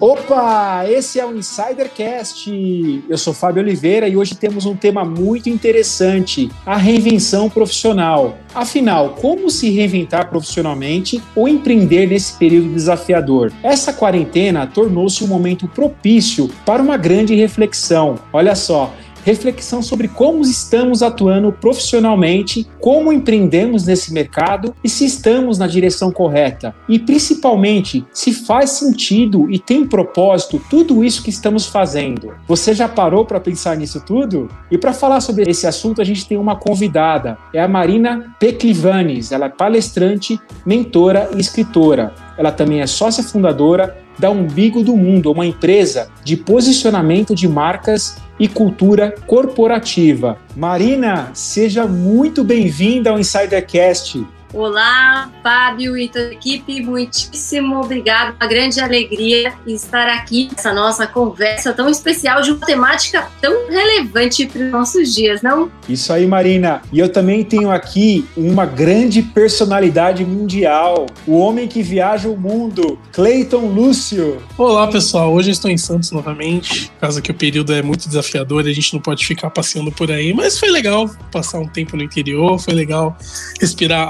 Opa, esse é o Insidercast. Eu sou Fábio Oliveira e hoje temos um tema muito interessante: a reinvenção profissional. Afinal, como se reinventar profissionalmente ou empreender nesse período desafiador? Essa quarentena tornou-se um momento propício para uma grande reflexão. Olha só, reflexão sobre como estamos atuando profissionalmente, como empreendemos nesse mercado e se estamos na direção correta. E principalmente, se faz sentido e tem propósito tudo isso que estamos fazendo. Você já parou para pensar nisso tudo? E para falar sobre esse assunto, a gente tem uma convidada. É a Marina Peclivanes. Ela é palestrante, mentora e escritora. Ela também é sócia fundadora da Umbigo do Mundo, uma empresa de posicionamento de marcas e cultura corporativa. Marina, seja muito bem-vinda ao Insidercast. Olá, Fábio e toda a equipe, muitíssimo obrigado. Uma grande alegria estar aqui nessa nossa conversa tão especial de uma temática tão relevante para os nossos dias, não? Isso aí, Marina. E eu também tenho aqui uma grande personalidade mundial, o homem que viaja o mundo, Cleiton Lúcio. Olá, pessoal. Hoje eu estou em Santos novamente, por causa que o período é muito desafiador e a gente não pode ficar passeando por aí, mas foi legal passar um tempo no interior, foi legal respirar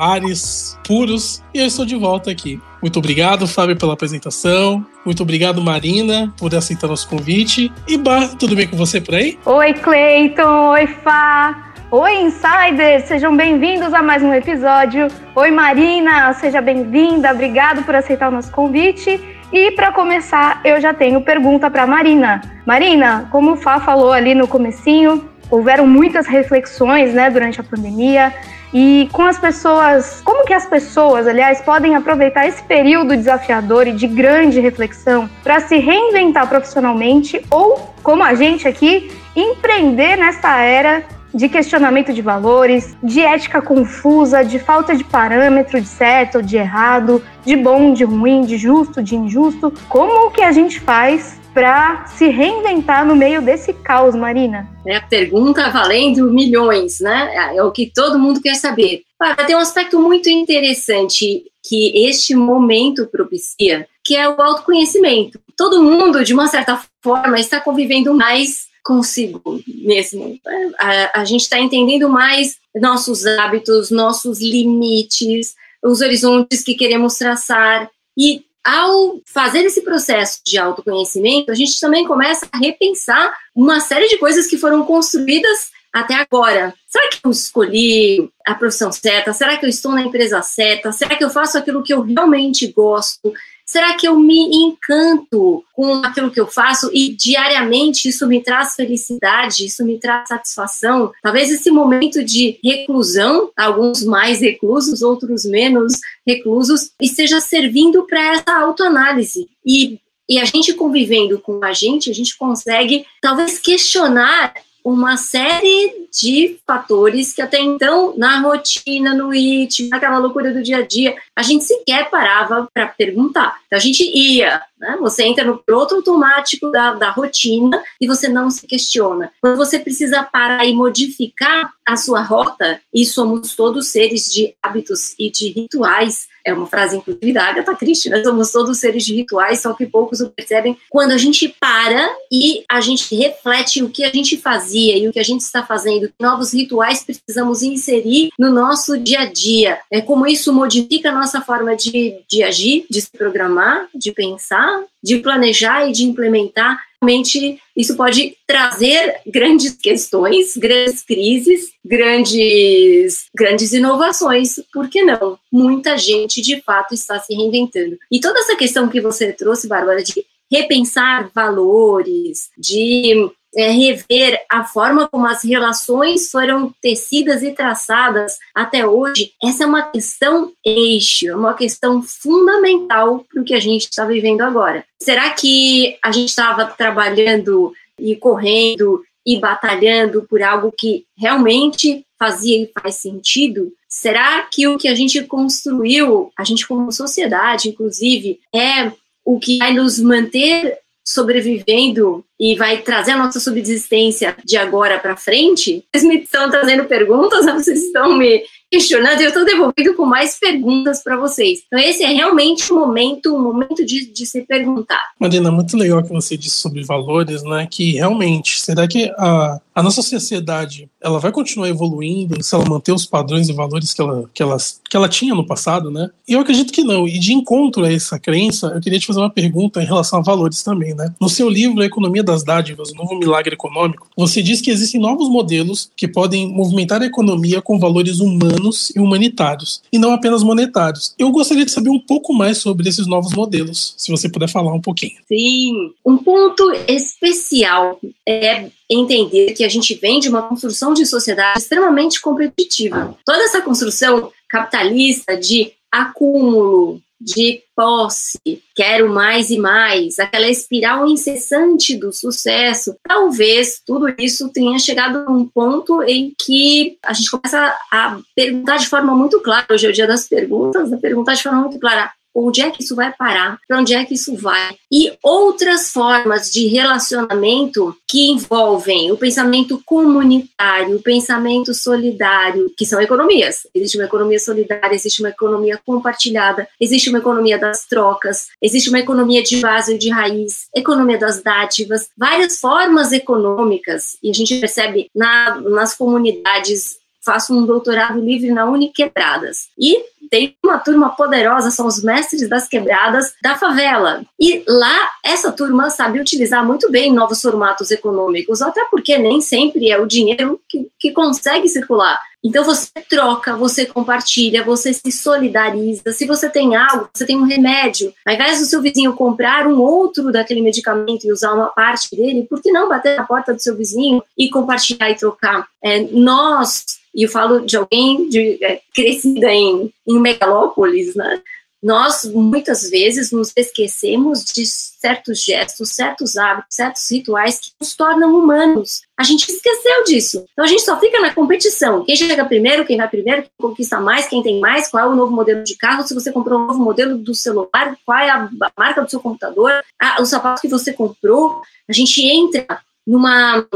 puros e eu estou de volta aqui. Muito obrigado, Fábio, pela apresentação. Muito obrigado, Marina, por aceitar nosso convite. E Bar, tudo bem com você por aí? Oi, Cleiton. Oi, Fá. Oi, insiders! Sejam bem-vindos a mais um episódio. Oi, Marina, seja bem-vinda. Obrigado por aceitar o nosso convite. E para começar, eu já tenho pergunta para Marina. Marina, como o Fá falou ali no comecinho, houveram muitas reflexões, né, durante a pandemia. E com as pessoas, como que as pessoas, aliás, podem aproveitar esse período desafiador e de grande reflexão para se reinventar profissionalmente ou, como a gente aqui, empreender nessa era de questionamento de valores, de ética confusa, de falta de parâmetro de certo ou de errado, de bom, de ruim, de justo, de injusto. Como que a gente faz para se reinventar no meio desse caos, Marina? É a pergunta valendo milhões, né? É o que todo mundo quer saber. Tem um aspecto muito interessante que este momento propicia, que é o autoconhecimento. Todo mundo, de uma certa forma, está convivendo mais consigo mesmo. A, a gente está entendendo mais nossos hábitos, nossos limites, os horizontes que queremos traçar. E ao fazer esse processo de autoconhecimento, a gente também começa a repensar uma série de coisas que foram construídas até agora. Será que eu escolhi a profissão certa? Será que eu estou na empresa certa? Será que eu faço aquilo que eu realmente gosto? Será que eu me encanto com aquilo que eu faço e diariamente isso me traz felicidade, isso me traz satisfação? Talvez esse momento de reclusão, alguns mais reclusos, outros menos reclusos, esteja servindo para essa autoanálise. E e a gente convivendo com a gente, a gente consegue talvez questionar uma série de fatores que até então, na rotina, no ritmo, naquela loucura do dia a dia, a gente sequer parava para perguntar. Então a gente ia, né? Você entra no piloto automático da, da rotina e você não se questiona. Quando você precisa parar e modificar a sua rota, e somos todos seres de hábitos e de rituais, é uma frase, inclusive, da Agatha Christie, né? Somos todos seres de rituais, só que poucos o percebem. Quando a gente para e a gente reflete o que a gente fazia e o que a gente está fazendo, que novos rituais precisamos inserir no nosso dia a dia. É como isso modifica a nossa forma de, de agir, de se programar, de pensar, de planejar e de implementar realmente isso pode trazer grandes questões, grandes crises, grandes, grandes inovações, por que não? Muita gente de fato está se reinventando. E toda essa questão que você trouxe, Bárbara, de repensar valores, de é, rever a forma como as relações foram tecidas e traçadas até hoje, essa é uma questão eixo, é uma questão fundamental para o que a gente está vivendo agora. Será que a gente estava trabalhando e correndo e batalhando por algo que realmente fazia e faz sentido? Será que o que a gente construiu, a gente como sociedade, inclusive, é o que vai nos manter sobrevivendo e vai trazer a nossa subsistência de agora para frente, vocês me estão trazendo perguntas, vocês estão me questionando, eu estou devolvendo com mais perguntas para vocês. Então, esse é realmente o momento, o momento de, de se perguntar. Marina, muito legal que você disse sobre valores, né? Que realmente, será que a, a nossa sociedade ela vai continuar evoluindo se ela manter os padrões e valores que ela, que, ela, que ela tinha no passado, né? E eu acredito que não. E de encontro a essa crença, eu queria te fazer uma pergunta em relação a valores também, né? No seu livro A Economia das Dádivas, o Novo Milagre Econômico, você diz que existem novos modelos que podem movimentar a economia com valores humanos e humanitários, e não apenas monetários. Eu gostaria de saber um pouco mais sobre esses novos modelos, se você puder falar um pouquinho. Sim, um ponto especial é entender que a gente vem de uma construção de sociedade extremamente competitiva. Toda essa construção capitalista de acúmulo, de posse, quero mais e mais, aquela espiral incessante do sucesso, talvez tudo isso tenha chegado a um ponto em que a gente começa a perguntar de forma muito clara, hoje é o dia das perguntas, a perguntar de forma muito clara, onde é que isso vai parar, para onde é que isso vai. E outras formas de relacionamento que envolvem o pensamento comunitário, o pensamento solidário, que são economias. Existe uma economia solidária, existe uma economia compartilhada, existe uma economia das trocas, existe uma economia de base e de raiz, economia das dádivas, várias formas econômicas, e a gente percebe na, nas comunidades faço um doutorado livre na Uniquebradas. E tem uma turma poderosa, são os mestres das quebradas da favela. E lá, essa turma sabe utilizar muito bem novos formatos econômicos, até porque nem sempre é o dinheiro que, que consegue circular. Então você troca, você compartilha, você se solidariza. Se você tem algo, você tem um remédio, ao invés do seu vizinho comprar um outro daquele medicamento e usar uma parte dele, por que não bater na porta do seu vizinho e compartilhar e trocar? É, nós e eu falo de alguém de, é, crescida em, em megalópolis, né? Nós muitas vezes nos esquecemos de certos gestos, certos hábitos, certos rituais que nos tornam humanos. A gente esqueceu disso. Então a gente só fica na competição. Quem chega primeiro, quem vai primeiro, quem conquista mais, quem tem mais, qual é o novo modelo de carro, se você comprou um novo modelo do celular, qual é a marca do seu computador, a, o sapato que você comprou. A gente entra numa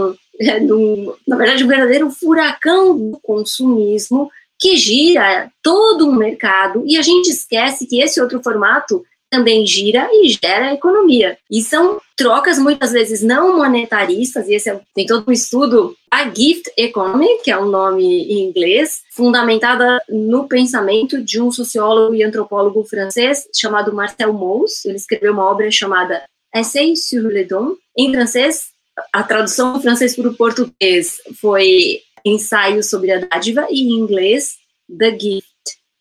é, na verdade, um verdadeiro furacão do consumismo que gira todo um mercado e a gente esquece que esse outro formato também gira e gera economia. E são trocas muitas vezes não monetaristas, e esse é, tem todo um estudo, a Gift Economy, que é um nome em inglês, fundamentada no pensamento de um sociólogo e antropólogo francês chamado Marcel Mauss. Ele escreveu uma obra chamada Essai sur le don, em francês a tradução do francês para o português foi ensaio sobre a dádiva e em inglês The Gift.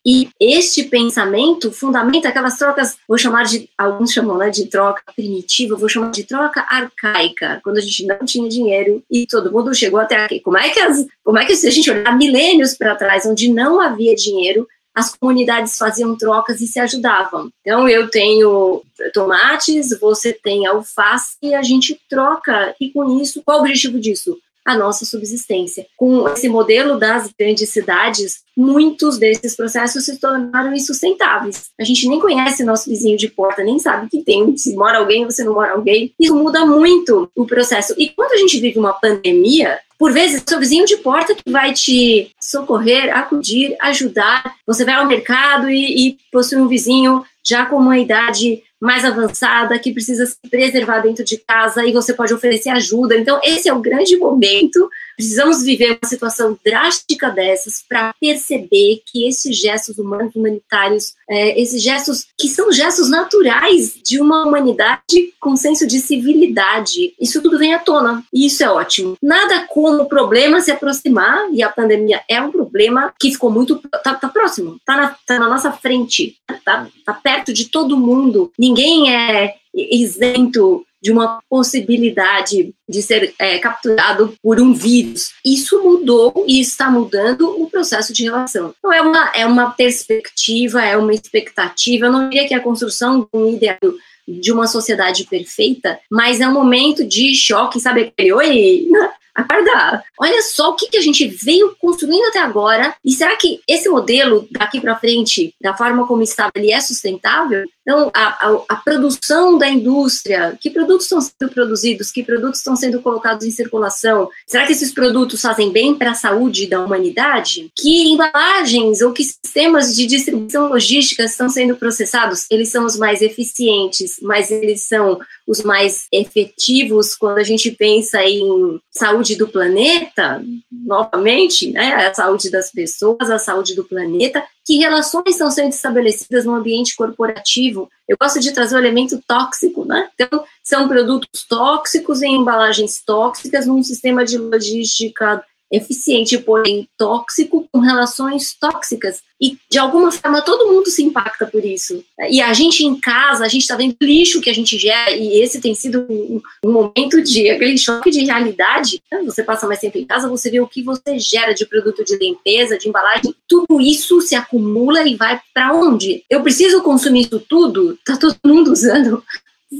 E este pensamento fundamenta aquelas trocas, vou chamar de, alguns chamam né, de troca primitiva, vou chamar de troca arcaica, quando a gente não tinha dinheiro e todo mundo chegou até aqui. Como é que, as, como é que se a gente olhar milênios para trás, onde não havia dinheiro, as comunidades faziam trocas e se ajudavam. Então, eu tenho tomates, você tem alface, e a gente troca. E com isso, qual o objetivo disso? A nossa subsistência. Com esse modelo das grandes cidades, muitos desses processos se tornaram insustentáveis. A gente nem conhece nosso vizinho de porta, nem sabe que tem, se mora alguém se não mora alguém. Isso muda muito o processo. E quando a gente vive uma pandemia, por vezes, seu vizinho de porta que vai te socorrer, acudir, ajudar. Você vai ao mercado e, e possui um vizinho já com uma idade mais avançada, que precisa se preservar dentro de casa e você pode oferecer ajuda. Então, esse é o grande momento. Precisamos viver uma situação drástica dessas para perceber que esses gestos humanos, humanitários, é, esses gestos que são gestos naturais de uma humanidade com senso de civilidade, isso tudo vem à tona e isso é ótimo. Nada como o problema se aproximar e a pandemia é um problema que ficou muito tá, tá próximo, tá na, tá na nossa frente, tá, tá perto de todo mundo. Ninguém ninguém é isento de uma possibilidade de ser é, capturado por um vírus. Isso mudou e está mudando o processo de relação. Então, é uma, é uma perspectiva, é uma expectativa. Eu não diria que é a construção de um ideal de uma sociedade perfeita, mas é um momento de choque, sabe aquele oi? Acorda, olha só o que, que a gente veio construindo até agora, e será que esse modelo daqui para frente, da forma como estava, ele é sustentável? Então, a, a, a, produção da indústria, que produtos estão sendo produzidos, que produtos estão sendo colocados em circulação? Será que esses produtos fazem bem para a saúde da humanidade? Que embalagens ou que sistemas de distribuição logística estão sendo processados? Eles são os mais eficientes, mas eles são os mais efetivos quando a gente pensa em saúde do planeta, novamente, né, a saúde das pessoas, a saúde do planeta, que relações estão sendo estabelecidas no ambiente corporativo. Eu gosto de trazer o elemento tóxico, né? Então, são produtos tóxicos em embalagens tóxicas num sistema de logística eficiente, porém tóxico, com relações tóxicas. E, de alguma forma, todo mundo se impacta por isso. E a gente em casa, a gente está vendo lixo que a gente gera, e esse tem sido um, um momento de aquele choque de realidade. Você passa mais tempo em casa, você vê o que você gera de produto de limpeza, de embalagem, tudo isso se acumula e vai para onde? Eu preciso consumir isso tudo? Tá todo mundo usando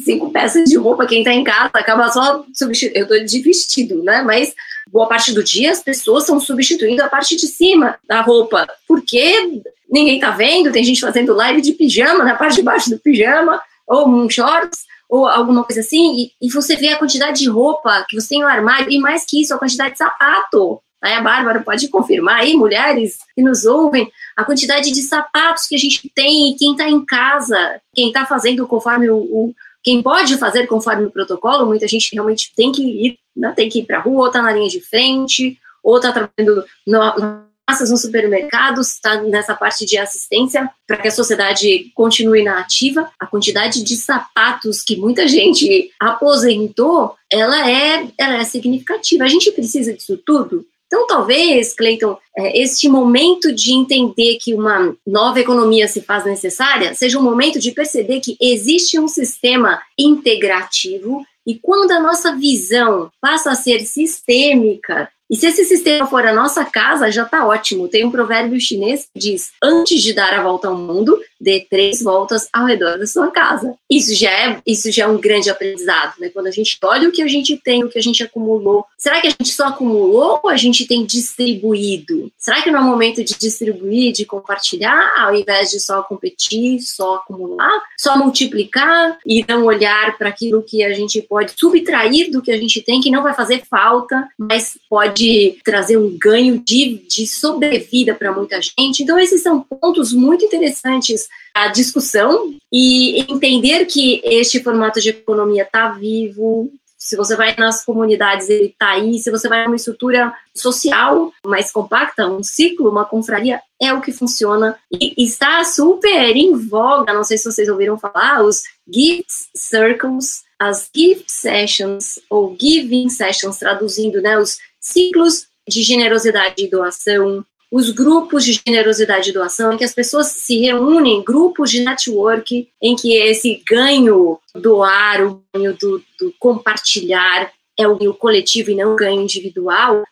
cinco peças de roupa, quem está em casa acaba só substituindo. Eu estou de vestido, né? Mas boa parte do dia as pessoas estão substituindo a parte de cima da roupa, porque ninguém está vendo, tem gente fazendo live de pijama na parte de baixo do pijama, ou um shorts, ou alguma coisa assim, e, e você vê a quantidade de roupa que você tem no armário, e mais que isso, a quantidade de sapato. Aí a Bárbara pode confirmar aí, mulheres que nos ouvem, a quantidade de sapatos que a gente tem, quem está em casa, quem está fazendo conforme o, o quem pode fazer conforme o protocolo, muita gente realmente tem que ir, né, tem que ir para a rua, ou está na linha de frente, ou está trabalhando no, massas no supermercado, está nessa parte de assistência para que a sociedade continue na ativa. A quantidade de sapatos que muita gente aposentou, ela é, ela é significativa. A gente precisa disso tudo? Então, talvez, Cleiton, é, este momento de entender que uma nova economia se faz necessária seja um momento de perceber que existe um sistema integrativo e quando a nossa visão passa a ser sistêmica e se esse sistema for a nossa casa, já está ótimo. Tem um provérbio chinês que diz: antes de dar a volta ao mundo, dê três voltas ao redor da sua casa. Isso já é, isso já é um grande aprendizado, né? Quando a gente olha o que a gente tem, o que a gente acumulou. Será que a gente só acumulou ou a gente tem distribuído? Será que não é momento de distribuir, de compartilhar, ao invés de só competir, só acumular, só multiplicar e não olhar para aquilo que a gente pode subtrair do que a gente tem, que não vai fazer falta, mas pode pode trazer um ganho de, de sobrevida para muita gente. Então, esses são pontos muito interessantes a discussão e entender que este formato de economia está vivo. Se você vai nas comunidades, ele está aí. Se você vai numa estrutura social mais compacta, um ciclo, uma confraria, é o que funciona. E está super em voga, não sei se vocês ouviram falar, os gift circles, as gift sessions, ou giving sessions, traduzindo, né, os ciclos de generosidade e doação, os grupos de generosidade e doação, em que as pessoas se reúnem, grupos de network, em que esse ganho doar, o ganho do, do compartilhar, é o ganho coletivo e não o ganho individual,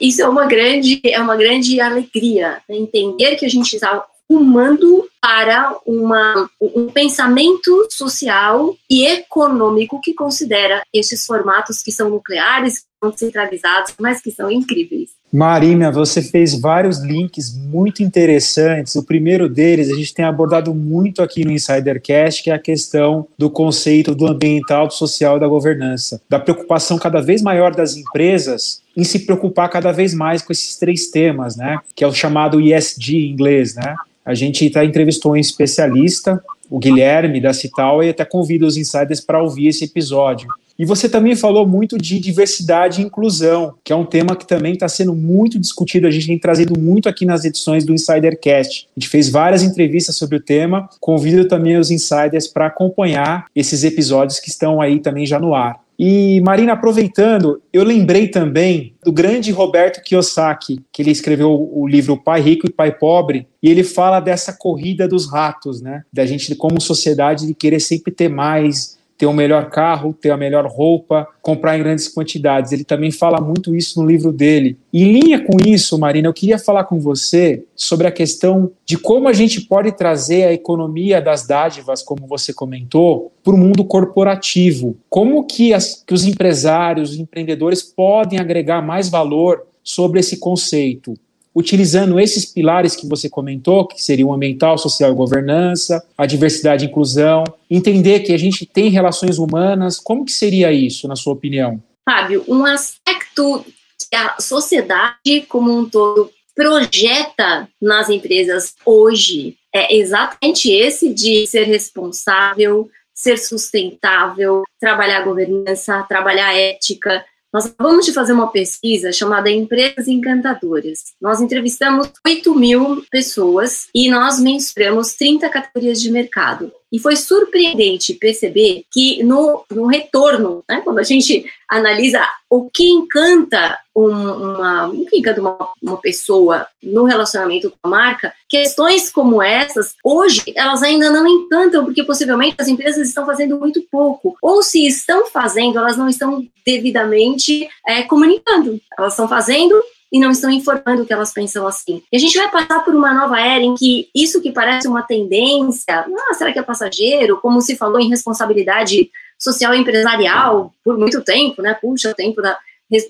isso é uma grande, é uma grande alegria, né? entender que a gente está rumando para uma, um pensamento social e econômico que considera esses formatos que são nucleares, são centralizados, mas que são incríveis. Marina, você fez vários links muito interessantes. O primeiro deles a gente tem abordado muito aqui no Insidercast, que é a questão do conceito do ambiental, do social e da governança, da preocupação cada vez maior das empresas em se preocupar cada vez mais com esses três temas, né? Que é o chamado ESG em inglês, né? A gente tá, entrevistou um especialista, o Guilherme da Cital, e até convido os insiders para ouvir esse episódio. E você também falou muito de diversidade e inclusão, que é um tema que também está sendo muito discutido. A gente tem trazido muito aqui nas edições do Insidercast. A gente fez várias entrevistas sobre o tema. Convido também os insiders para acompanhar esses episódios que estão aí também já no ar. E, Marina, aproveitando, eu lembrei também do grande Roberto Kiyosaki, que ele escreveu o livro Pai Rico e Pai Pobre, e ele fala dessa corrida dos ratos, né? Da gente, como sociedade, de querer sempre ter mais, ter o melhor carro, ter a melhor roupa, comprar em grandes quantidades. Ele também fala muito isso no livro dele. Em linha com isso, Marina, eu queria falar com você sobre a questão de como a gente pode trazer a economia das dádivas, como você comentou, para o mundo corporativo. Como que, as, que os empresários, os empreendedores podem agregar mais valor sobre esse conceito? Utilizando esses pilares que você comentou, que seriam ambiental, social e governança, a diversidade e inclusão, entender que a gente tem relações humanas, como que seria isso, na sua opinião? Fábio, um aspecto que a sociedade como um todo projeta nas empresas hoje é exatamente esse de ser responsável, ser sustentável, trabalhar governança, trabalhar ética, nós acabamos de fazer uma pesquisa chamada Empresas Encantadoras. Nós entrevistamos 8 mil pessoas e nós mensuramos 30 categorias de mercado. E foi surpreendente perceber que no, no retorno, né, quando a gente analisa o que encanta um, uma, o que encanta uma, uma pessoa no relacionamento com a marca, questões como essas, hoje, elas ainda não encantam, porque possivelmente as empresas estão fazendo muito pouco. Ou se estão fazendo, elas não estão devidamente é, comunicando. Elas estão fazendo e não estão informando que elas pensam assim. E a gente vai passar por uma nova era em que isso que parece uma tendência, ah, será que é passageiro? Como se falou em responsabilidade social e empresarial por muito tempo, né? Puxa, o tempo da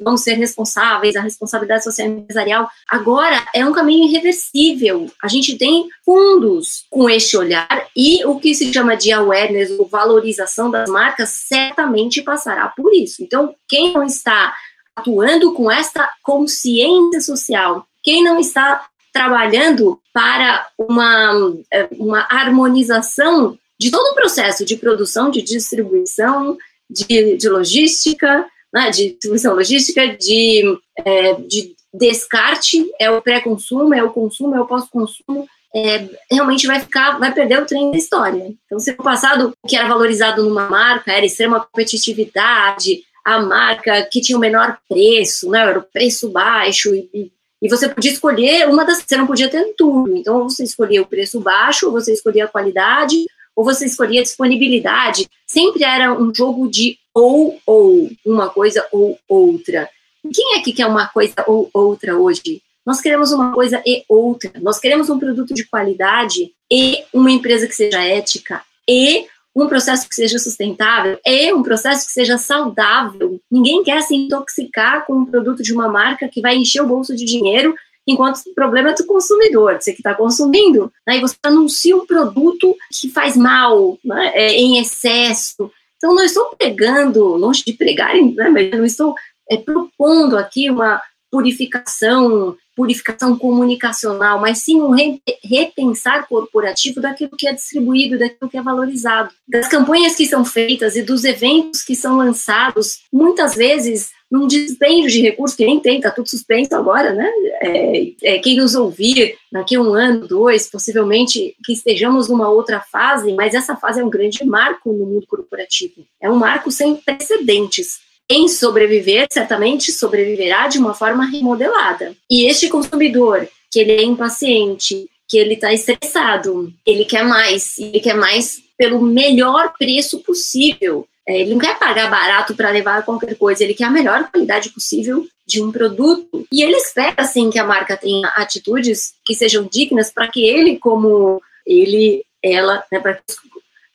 vamos ser responsáveis, a responsabilidade social e empresarial. Agora é um caminho irreversível. A gente tem fundos com este olhar e o que se chama de awareness, ou valorização das marcas, certamente passará por isso. Então, quem não está atuando com esta consciência social, quem não está trabalhando para uma, eh, uma harmonização de todo o processo de produção, de distribuição, de, de logística, né, de distribuição logística, de, é, de descarte, é o pré-consumo, é o consumo, é o pós-consumo, é, realmente vai ficar, vai perder o trem da história. Então, se no passado o que era valorizado numa marca era extrema competitividade, a marca que tinha o menor preço, né? Era o preço baixo e, e você podia escolher uma das, você não podia ter tudo. Então você escolhia o preço baixo, ou você escolhia a qualidade, ou você escolhia a disponibilidade. Sempre era um jogo de ou ou, uma coisa ou outra. Quem é que quer uma coisa ou outra hoje? Nós queremos uma coisa e outra. Nós queremos um produto de qualidade e uma empresa que seja ética e um processo que seja sustentável é um processo que seja saudável. Ninguém quer se intoxicar com um produto de uma marca que vai encher o bolso de dinheiro, enquanto o problema é do consumidor, você que está consumindo. Aí né? você anuncia um produto que faz mal, né? é, em excesso. Então, não estou pregando, longe de pregar, né? mas não estou é, propondo aqui uma purificação purificação comunicacional, mas sim um repensar corporativo daquilo que é distribuído, daquilo que é valorizado. Das campanhas que são feitas e dos eventos que são lançados, muitas vezes num dispêndio de recursos que nem tem, está tudo suspenso agora, né? É, é, quem nos ouvir daqui a um ano, dois, possivelmente que estejamos numa outra fase, mas essa fase é um grande marco no mundo corporativo. É um marco sem precedentes em sobreviver, certamente sobreviverá de uma forma remodelada. E este consumidor, que ele é impaciente, que ele está estressado, ele quer mais, ele quer mais pelo melhor preço possível. É, ele não quer pagar barato para levar qualquer coisa, ele quer a melhor qualidade possível de um produto. E ele espera, assim, que a marca tenha atitudes que sejam dignas para que ele, como ele, ela, né, para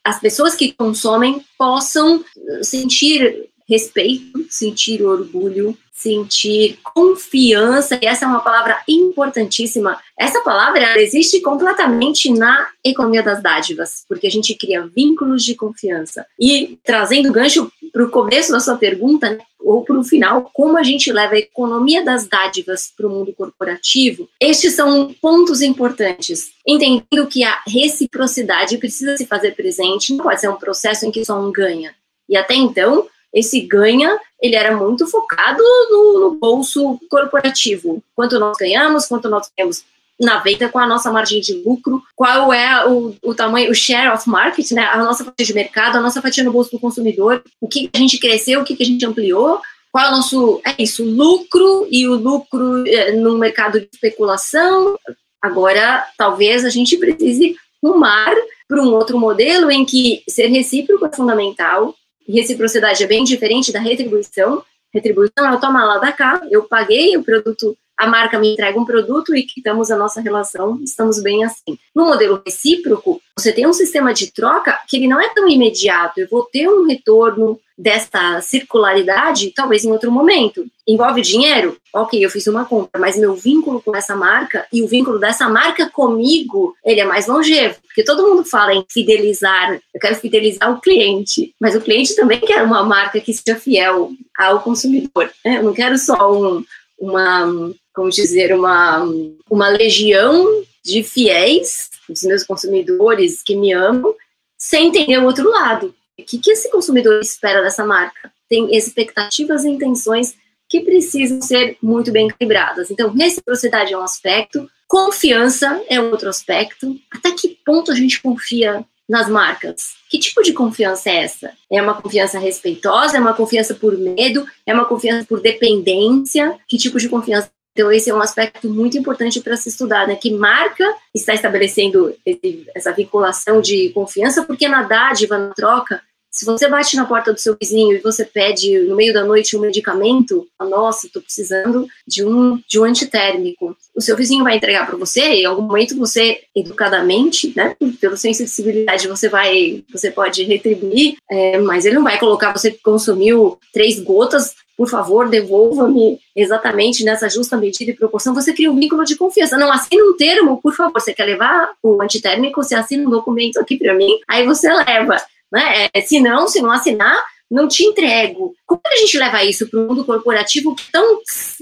as pessoas que consomem possam sentir respeito, sentir orgulho, sentir confiança, e essa é uma palavra importantíssima. Essa palavra existe completamente na economia das dádivas, porque a gente cria vínculos de confiança. E trazendo gancho para o começo da sua pergunta, né, ou para o final, como a gente leva a economia das dádivas para o mundo corporativo, estes são pontos importantes. Entendendo que a reciprocidade precisa se fazer presente, não pode ser um processo em que só um ganha. E até então, esse ganha, ele era muito focado no, no bolso corporativo. Quanto nós ganhamos, quanto nós ganhamos na venda com a nossa margem de lucro, qual é o, o tamanho, o share of market, né, a nossa fatia de mercado, a nossa fatia no bolso do consumidor, o que a gente cresceu, o que a gente ampliou, qual é o nosso, é isso, lucro e o lucro é, no mercado de especulação. Agora, talvez a gente precise rumar para um outro modelo em que ser recíproco é fundamental, reciprocidade é bem diferente da retribuição. Retribuição é o toma lá da cá, eu paguei o produto a marca me entrega um produto e quitamos a nossa relação, estamos bem assim. No modelo recíproco, você tem um sistema de troca que ele não é tão imediato. Eu vou ter um retorno desta circularidade, talvez em outro momento. Envolve dinheiro? Ok, eu fiz uma compra, mas meu vínculo com essa marca e o vínculo dessa marca comigo, ele é mais longevo. Porque todo mundo fala em fidelizar, eu quero fidelizar o cliente, mas o cliente também quer uma marca que seja fiel ao consumidor. Né? Eu não quero só um, uma, como dizer, uma, uma legião de fiéis, dos meus consumidores que me amam, sem entender o outro lado. O que, que esse consumidor espera dessa marca? Tem expectativas e intenções que precisam ser muito bem calibradas. Então, reciprocidade é um aspecto, confiança é outro aspecto. Até que ponto a gente confia nas marcas. Que tipo de confiança é essa? É uma confiança respeitosa? É uma confiança por medo? É uma confiança por dependência? Que tipo de confiança? Então, esse é um aspecto muito importante para se estudar, né? Que marca está estabelecendo esse, essa vinculação de confiança, porque na dádiva, na troca, se você bate na porta do seu vizinho e você pede no meio da noite um medicamento, nossa, estou precisando de um de um antitérmico. O seu vizinho vai entregar para você e em algum momento você, educadamente, né, pelo senso de civilidade, você vai, você pode retribuir, é, mas ele não vai colocar você que consumiu três gotas por favor, devolva-me exatamente nessa justa medida e proporção. Você cria um vínculo de confiança. Não assina um termo, por favor. Você quer levar o antitérmico? Você assina um documento aqui para mim, aí você leva. Né? É, se não, se não assinar, não te entrego. Como é que a gente leva isso para o mundo corporativo que tão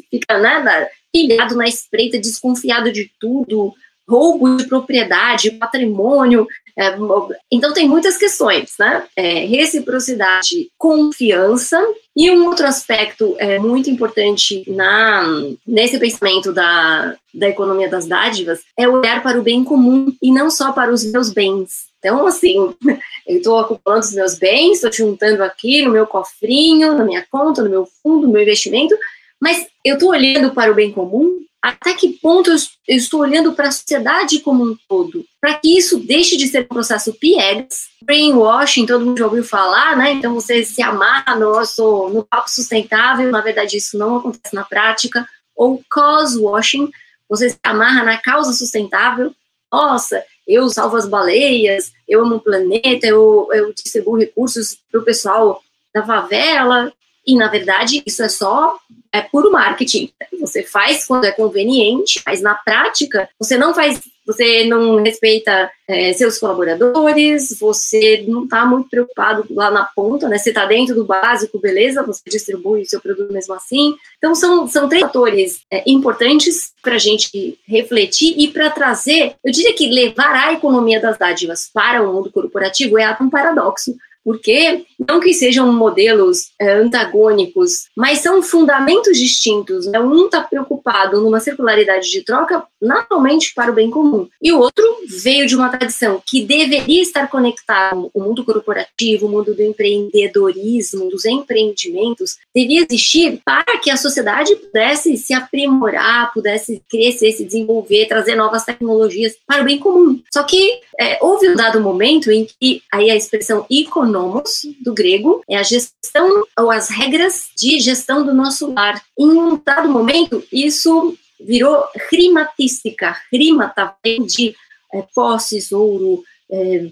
fica né, pilhado na espreita, desconfiado de tudo, roubo de propriedade, patrimônio. É, então tem muitas questões, né? É, reciprocidade, confiança e um outro aspecto é, muito importante na, nesse pensamento da, da economia das dádivas é olhar para o bem comum e não só para os meus bens. Então, assim, eu estou acumulando os meus bens, estou juntando aqui no meu cofrinho, na minha conta, no meu fundo, no meu investimento, mas eu estou olhando para o bem comum. Até que ponto eu, estou olhando para a sociedade como um todo? Para que isso deixe de ser um processo piegas, brainwashing, todo mundo já ouviu falar, né? Então você se amarra no, no papo sustentável, na verdade isso não acontece na prática. Ou cause washing, você se amarra na causa sustentável. Nossa, eu salvo as baleias, eu amo o planeta, eu, eu distribuo recursos para o pessoal da favela, e na verdade isso é só é puro marketing. Você faz quando é conveniente, mas na prática você não faz, você não respeita é, seus colaboradores, você não está muito preocupado lá na ponta, né? Você está dentro do básico, beleza? Você distribui o seu produto mesmo assim. Então são, são três fatores é, importantes para a gente refletir e para trazer. Eu diria que levar a economia das dádivas para o mundo corporativo é um paradoxo porque não que sejam modelos é, antagônicos, mas são fundamentos distintos. Né? Um está preocupado numa circularidade de troca naturalmente para o bem comum, e o outro veio de uma tradição que deveria estar conectado o mundo corporativo, o mundo do empreendedorismo, dos empreendimentos, devia existir para que a sociedade pudesse se aprimorar, pudesse crescer, se desenvolver, trazer novas tecnologias para o bem comum. Só que é, houve um dado momento em que aí a expressão econômica nomos, do grego, é a gestão ou as regras de gestão do nosso lar. Em um dado momento, isso virou rimatística. Rimata vem de é, posses, ouro, é,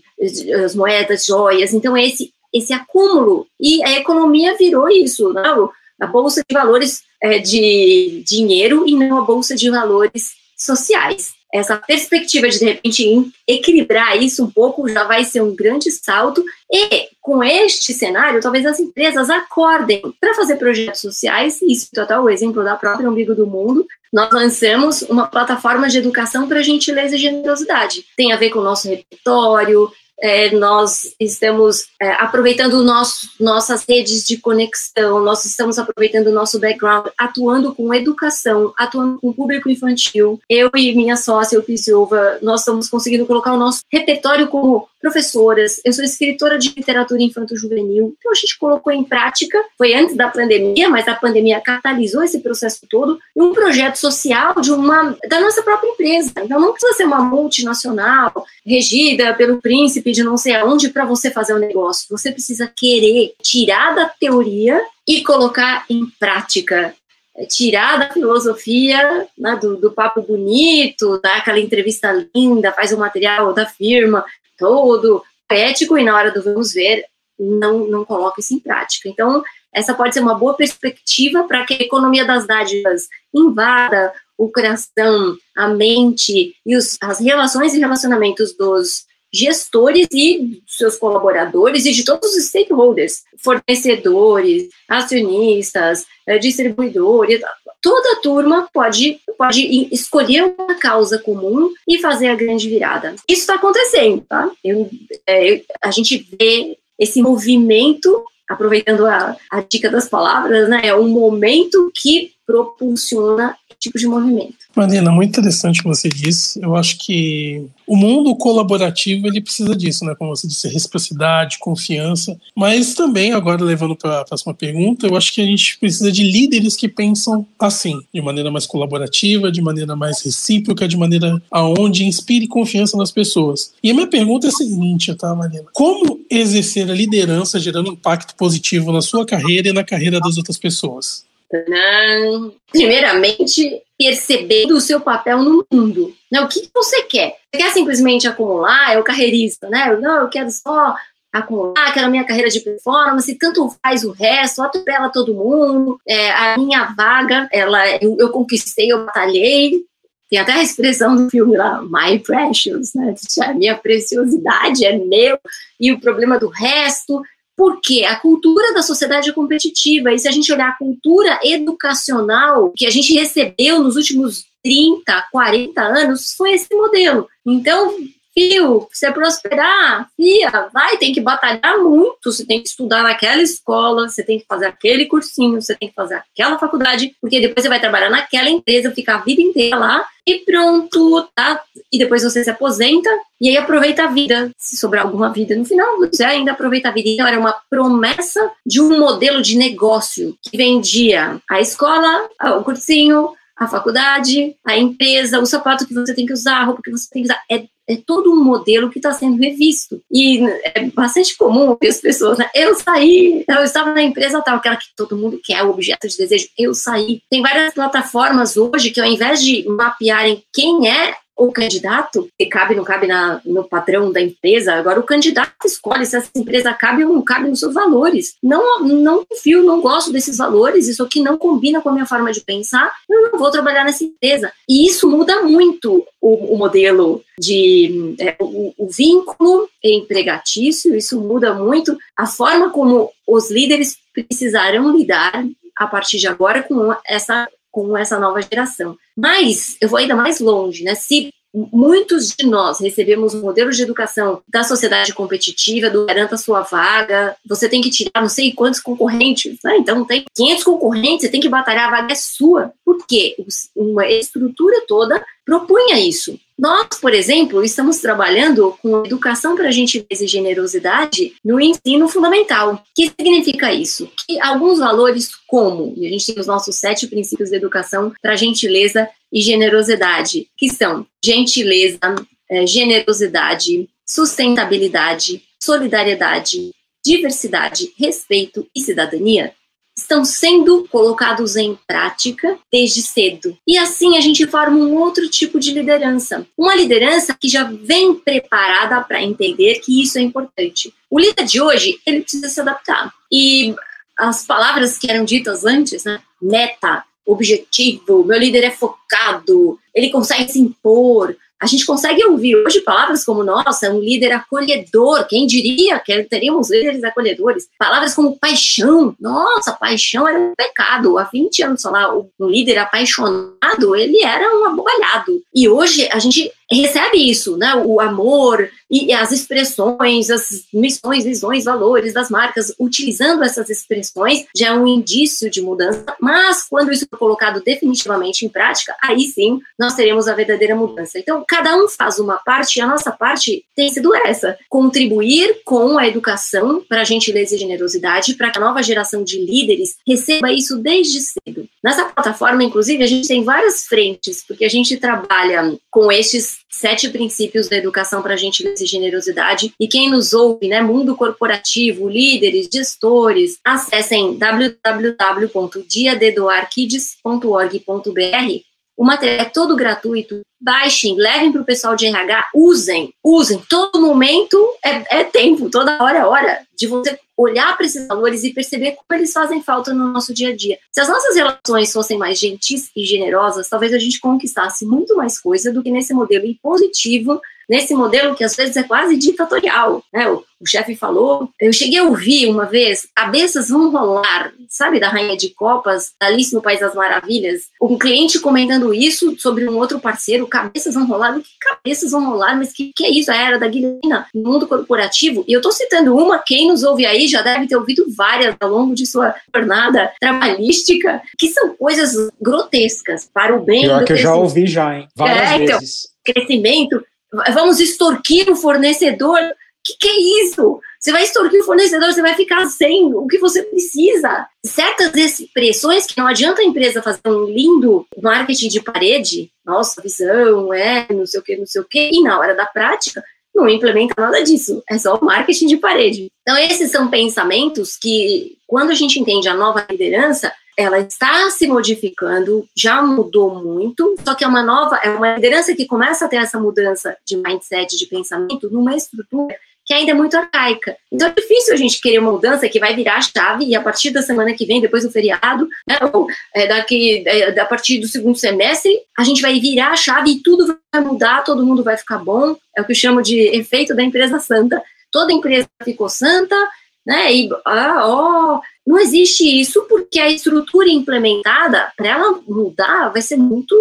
as moedas, joias. Então, esse, esse acúmulo. E a economia virou isso, não? Né? a bolsa de valores é, de dinheiro e não a bolsa de valores sociais essa perspectiva de, de repente, equilibrar isso um pouco já vai ser um grande salto. E com este cenário, talvez as empresas acordem para fazer projetos sociais. Isso é total o exemplo da própria Umbigo do Mundo. Nós lançamos uma plataforma de educação para gentileza e generosidade. Tem a ver com o nosso repertório, é, nós estamos é, aproveitando nosso, nossas redes de conexão, nós estamos aproveitando o nosso background, atuando com educação, atuando com público infantil. Eu e minha sócia, Silva, nós estamos conseguindo colocar o nosso repertório como professoras, eu sou escritora de literatura infanto-juvenil, então a gente colocou em prática, foi antes da pandemia, mas a pandemia catalisou esse processo todo, um projeto social de uma da nossa própria empresa. Então não precisa ser uma multinacional regida pelo príncipe de não sei aonde para você fazer o um negócio. Você precisa querer tirar da teoria e colocar em prática tirar da filosofia, né, do, do, papo bonito, dar aquela entrevista linda, faz o material da firma todo ético e na hora do vamos ver, não, não coloca isso em prática. Então, essa pode ser uma boa perspectiva para que a economia das dádivas invada o coração, a mente e os, as relações e relacionamentos dos gestores e seus colaboradores e de todos os stakeholders, fornecedores, acionistas, eh, distribuidores, toda turma pode, pode escolher uma causa comum e fazer a grande virada. Isso está acontecendo, tá? Eu, é, a gente vê esse movimento, aproveitando a, a dica das palavras, né? É um momento que propulsiona tipo de movimento. Marina, muito interessante o que você disse. Eu acho que o mundo colaborativo ele precisa disso, né? Como você disse, reciprocidade, confiança. Mas também, agora levando para a próxima pergunta, eu acho que a gente precisa de líderes que pensam assim, de maneira mais colaborativa, de maneira mais recíproca, de maneira aonde inspire confiança nas pessoas. E a minha pergunta é a seguinte, tá, Marina? Como exercer a liderança gerando impacto positivo na sua carreira e na carreira das outras pessoas? Primeiramente, percebendo o seu papel no mundo. Né? O que você quer? Você quer simplesmente acumular? É o carreirista, né? Não, eu quero só acumular, quero a minha carreira de performance, tanto faz o resto, atropela todo mundo, é, a minha vaga, ela, eu, eu conquistei, eu batalhei, tem até a expressão do filme lá, My Precious, né? A minha preciosidade é meu, e o problema do resto porque a cultura da sociedade é competitiva, e se a gente olhar a cultura educacional que a gente recebeu nos últimos 30, 40 anos, foi esse modelo. Então, fio, você prosperar, fia, vai, tem que batalhar muito, você tem que estudar naquela escola, você tem que fazer aquele cursinho, você tem que fazer aquela faculdade, porque depois você vai trabalhar naquela empresa, ficar a vida inteira lá e pronto, tá? E depois você se aposenta e aí aproveita a vida, se sobrar alguma vida no final, você ainda aproveita a vida. Então era uma promessa de um modelo de negócio que vendia a escola, o cursinho, a faculdade, a empresa, o sapato que você tem que usar, a roupa que você tem que usar. É é todo um modelo que está sendo revisto. E é bastante comum ver as pessoas, né? Eu saí, eu estava na empresa tal, aquela que todo mundo quer, o objeto de desejo, eu saí. Tem várias plataformas hoje que, ao invés de mapearem quem é o candidato, que cabe não cabe na, no padrão da empresa, agora o candidato escolhe se essa empresa cabe ou não cabe nos seus valores. Não, não confio, não gosto desses valores, isso aqui não combina com a minha forma de pensar, eu não vou trabalhar nessa empresa. E isso muda muito o, o modelo de é, o, o vínculo empregatício, isso muda muito a forma como os líderes precisarão lidar a partir de agora com essa com essa nova geração. Mas eu vou ainda mais longe, né? Se muitos de nós recebemos um modelo de educação da sociedade competitiva, do garanta sua vaga, você tem que tirar não sei quantos concorrentes, né? então tem 500 concorrentes, você tem que batalhar, a vaga é sua. Por quê? Uma estrutura toda propunha isso. Nós, por exemplo, estamos trabalhando com educação para gentileza e generosidade no ensino fundamental. O que significa isso? Que alguns valores como, e a gente tem os nossos sete princípios de educação para gentileza e generosidade, que são gentileza, é, generosidade, sustentabilidade, solidariedade, diversidade, respeito e cidadania estão sendo colocados em prática desde cedo. E assim a gente forma um outro tipo de liderança. Uma liderança que já vem preparada para entender que isso é importante. O líder de hoje, ele precisa se adaptar. E as palavras que eram ditas antes, né? Meta, objetivo, meu líder é focado, ele consegue se impor, a gente consegue ouvir hoje palavras como, nossa, um líder acolhedor, quem diria que teríamos líderes acolhedores? Palavras como paixão, nossa, paixão era um pecado. Há 20 anos, sei lá, um líder apaixonado, ele era um abobalhado. E hoje a gente recebe isso, né? O amor e as expressões, as missões, visões, valores das marcas, utilizando essas expressões, já é um indício de mudança. Mas quando isso for colocado definitivamente em prática, aí sim nós teremos a verdadeira mudança. Então, cada um faz uma parte e a nossa parte tem sido essa: contribuir com a educação para gentileza e generosidade, para que a nova geração de líderes receba isso desde cedo. Nessa plataforma, inclusive, a gente tem várias frentes, porque a gente trabalha com estes sete princípios da educação para gentileza e generosidade. E quem nos ouve, né, mundo corporativo, líderes, gestores, acessem www.diadedoarkids.org.br. O material é todo gratuito. Baixem, levem para o pessoal de RH, usem, usem. Todo momento é, é tempo, toda hora é hora de você olhar para esses valores e perceber como eles fazem falta no nosso dia a dia. Se as nossas relações fossem mais gentis e generosas, talvez a gente conquistasse muito mais coisa do que nesse modelo impositivo nesse modelo que às vezes é quase ditatorial. Né? O, o chefe falou, eu cheguei a ouvir uma vez, cabeças vão rolar, sabe, da Rainha de Copas, Alice no País das Maravilhas, um cliente comentando isso sobre um outro parceiro, cabeças vão rolar, que cabeças vão rolar, mas que, que é isso, a era da guilhotina no mundo corporativo, e eu estou citando uma, quem nos ouve aí já deve ter ouvido várias ao longo de sua jornada trabalhística, que são coisas grotescas para o bem Pior que eu já ouvi já, hein, várias é, então, vezes. crescimento, vamos extorquir o fornecedor. O que, que é isso? Você vai extorquir o fornecedor, você vai ficar sem o que você precisa. Certas expressões que não adianta a empresa fazer um lindo marketing de parede, nossa visão, é, não sei o que, não sei o que, e na hora da prática, não implementa nada disso, é só marketing de parede. Então, esses são pensamentos que, quando a gente entende a nova liderança, ela está se modificando, já mudou muito, só que é uma nova, é uma liderança que começa a ter essa mudança de mindset, de pensamento, numa estrutura que ainda é muito arcaica. Então é difícil a gente querer uma mudança que vai virar a chave e a partir da semana que vem, depois do feriado, né, ou é, daqui, é, a partir do segundo semestre, a gente vai virar a chave e tudo vai mudar, todo mundo vai ficar bom. É o que eu chamo de efeito da empresa santa. Toda empresa ficou santa, né? E ah, ó, não existe isso porque a estrutura implementada, para ela mudar, vai ser muito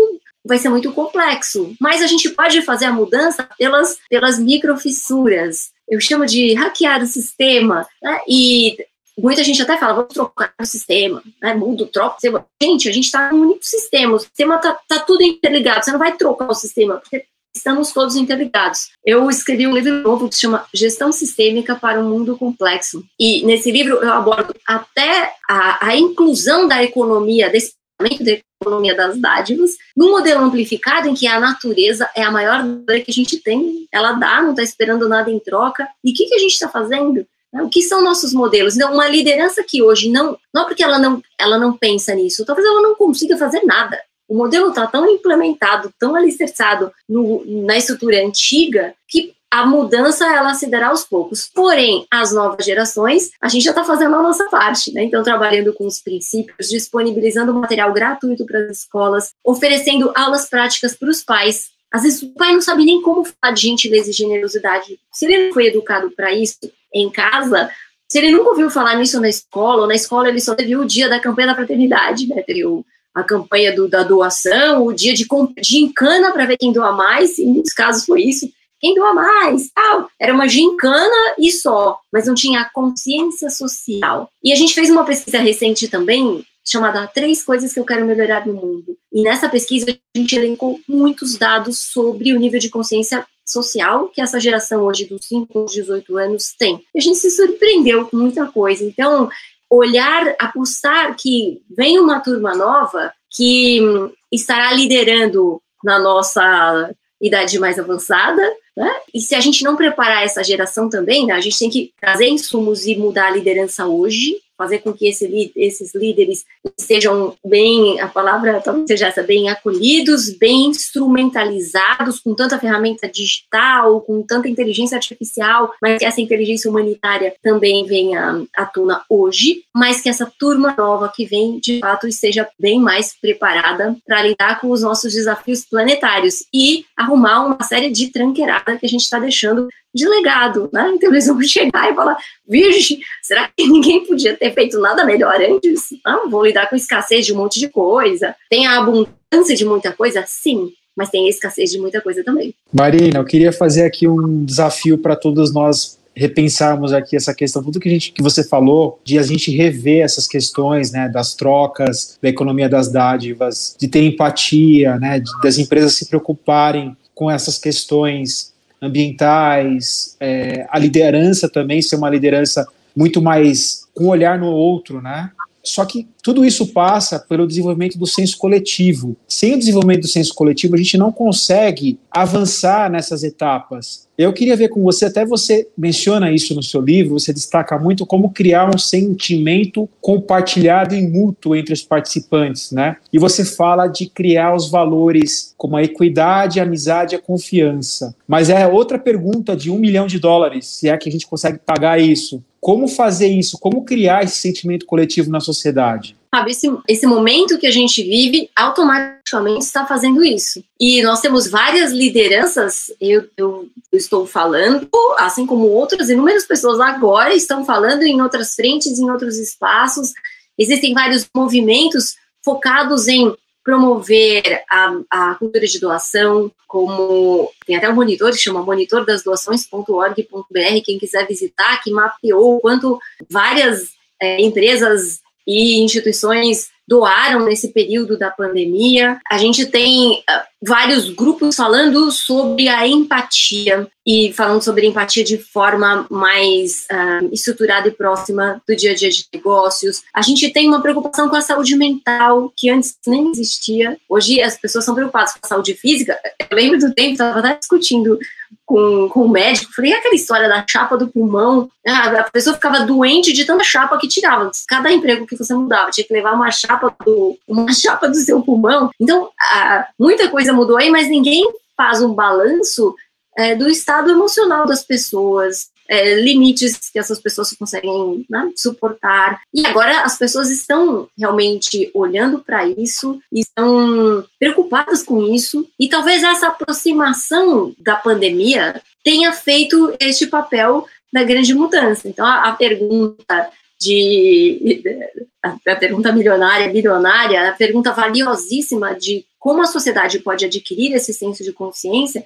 vai ser muito complexo. Mas a gente pode fazer a mudança pelas, pelas microfissuras. Eu chamo de hackear o sistema. Né? E muita gente até fala, vamos trocar o sistema, né? muda, troca o sistema. Gente, a gente está num único sistema, o sistema está tá tudo interligado, você não vai trocar o sistema, porque estamos todos interligados. Eu escrevi um livro novo que se chama Gestão Sistêmica para um Mundo Complexo. E nesse livro eu abordo até a, a inclusão da economia, desse da economia das dádivas, num modelo amplificado em que a natureza é a maior que a gente tem, ela dá, não está esperando nada em troca. E o que, que a gente está fazendo? Né, o que são nossos modelos? Então, uma liderança que hoje não, não porque ela não, ela não pensa nisso, talvez ela não consiga fazer nada. O modelo está tão implementado, tão alicerçado no, na estrutura antiga, que a mudança ela se dará aos poucos. Porém, as novas gerações, a gente já está fazendo a nossa parte, né? Então, trabalhando com os princípios, disponibilizando material gratuito para as escolas, oferecendo aulas práticas para os pais. Às vezes o pai não sabe nem como falar de gentileza e generosidade. Se ele não foi educado para isso em casa, se ele nunca ouviu falar nisso na escola, ou na escola ele só teve o dia da campanha da fraternidade, né? Teve a campanha do, da doação, o dia de, de encana para ver quem doa mais, em muitos casos foi isso, quem doa mais, tal. Era uma gincana e só, mas não tinha consciência social. E a gente fez uma pesquisa recente também, chamada Três Coisas que eu quero melhorar no mundo. E nessa pesquisa a gente elencou muitos dados sobre o nível de consciência social que essa geração hoje dos 5 aos 18 anos tem. E a gente se surpreendeu com muita coisa. Então, olhar, apostar que vem uma turma nova que estará liderando na nossa idade mais avançada, né? E se a gente não preparar essa geração também, né, a gente tem que trazer insumos e mudar a liderança hoje, fazer com que esse, esses líderes sejam bem, a palavra talvez seja essa, bem acolhidos, bem instrumentalizados, com tanta ferramenta digital, com tanta inteligência artificial, mas que essa inteligência humanitária também venha à tona hoje, mas que essa turma nova que vem, de fato, esteja bem mais preparada para lidar com os nossos desafios planetários e arrumar uma série de tranqueirada que a gente está deixando de legado, né? Então eles vão chegar e falar, virgem, será que ninguém podia ter feito nada melhor antes? Não, vou lidar com escassez de um monte de coisa. Tem a abundância de muita coisa? Sim. mas tem escassez de muita coisa também. Marina, eu queria fazer aqui um desafio para todos nós repensarmos aqui essa questão, tudo que, a gente, que você falou, de a gente rever essas questões, né, das trocas, da economia das dádivas, de ter empatia, né, de, das empresas se preocuparem com essas questões ambientais, é, a liderança também ser uma liderança muito mais com olhar no outro, né? Só que tudo isso passa pelo desenvolvimento do senso coletivo. Sem o desenvolvimento do senso coletivo, a gente não consegue avançar nessas etapas. Eu queria ver com você, até você menciona isso no seu livro, você destaca muito como criar um sentimento compartilhado e mútuo entre os participantes, né? E você fala de criar os valores como a equidade, a amizade e a confiança. Mas é outra pergunta de um milhão de dólares, se é que a gente consegue pagar isso. Como fazer isso? Como criar esse sentimento coletivo na sociedade? Sabe, esse, esse momento que a gente vive automaticamente está fazendo isso. E nós temos várias lideranças, eu, eu, eu estou falando, assim como outras, inúmeras pessoas agora estão falando em outras frentes, em outros espaços. Existem vários movimentos focados em promover a, a, cultura de doação, como tem até um monitor que chama monitordasodoações.org.br, quem quiser visitar, que mapeou quanto várias é, empresas e instituições doaram nesse período da pandemia. A gente tem uh, vários grupos falando sobre a empatia e falando sobre empatia de forma mais uh, estruturada e próxima do dia a dia de negócios. A gente tem uma preocupação com a saúde mental que antes nem existia. Hoje as pessoas são preocupadas com a saúde física. Eu lembro do tempo, estava discutindo com, com o médico, falei, aquela história da chapa do pulmão? Ah, a pessoa ficava doente de tanta chapa que tirava. Cada emprego que você mudava, tinha que levar uma chapa do, uma chapa do seu pulmão. Então, muita coisa mudou aí, mas ninguém faz um balanço é, do estado emocional das pessoas, é, limites que essas pessoas conseguem né, suportar. E agora as pessoas estão realmente olhando para isso, estão preocupadas com isso, e talvez essa aproximação da pandemia tenha feito este papel da grande mudança. Então, a, a pergunta de a, a pergunta milionária, bilionária, a pergunta valiosíssima de como a sociedade pode adquirir esse senso de consciência,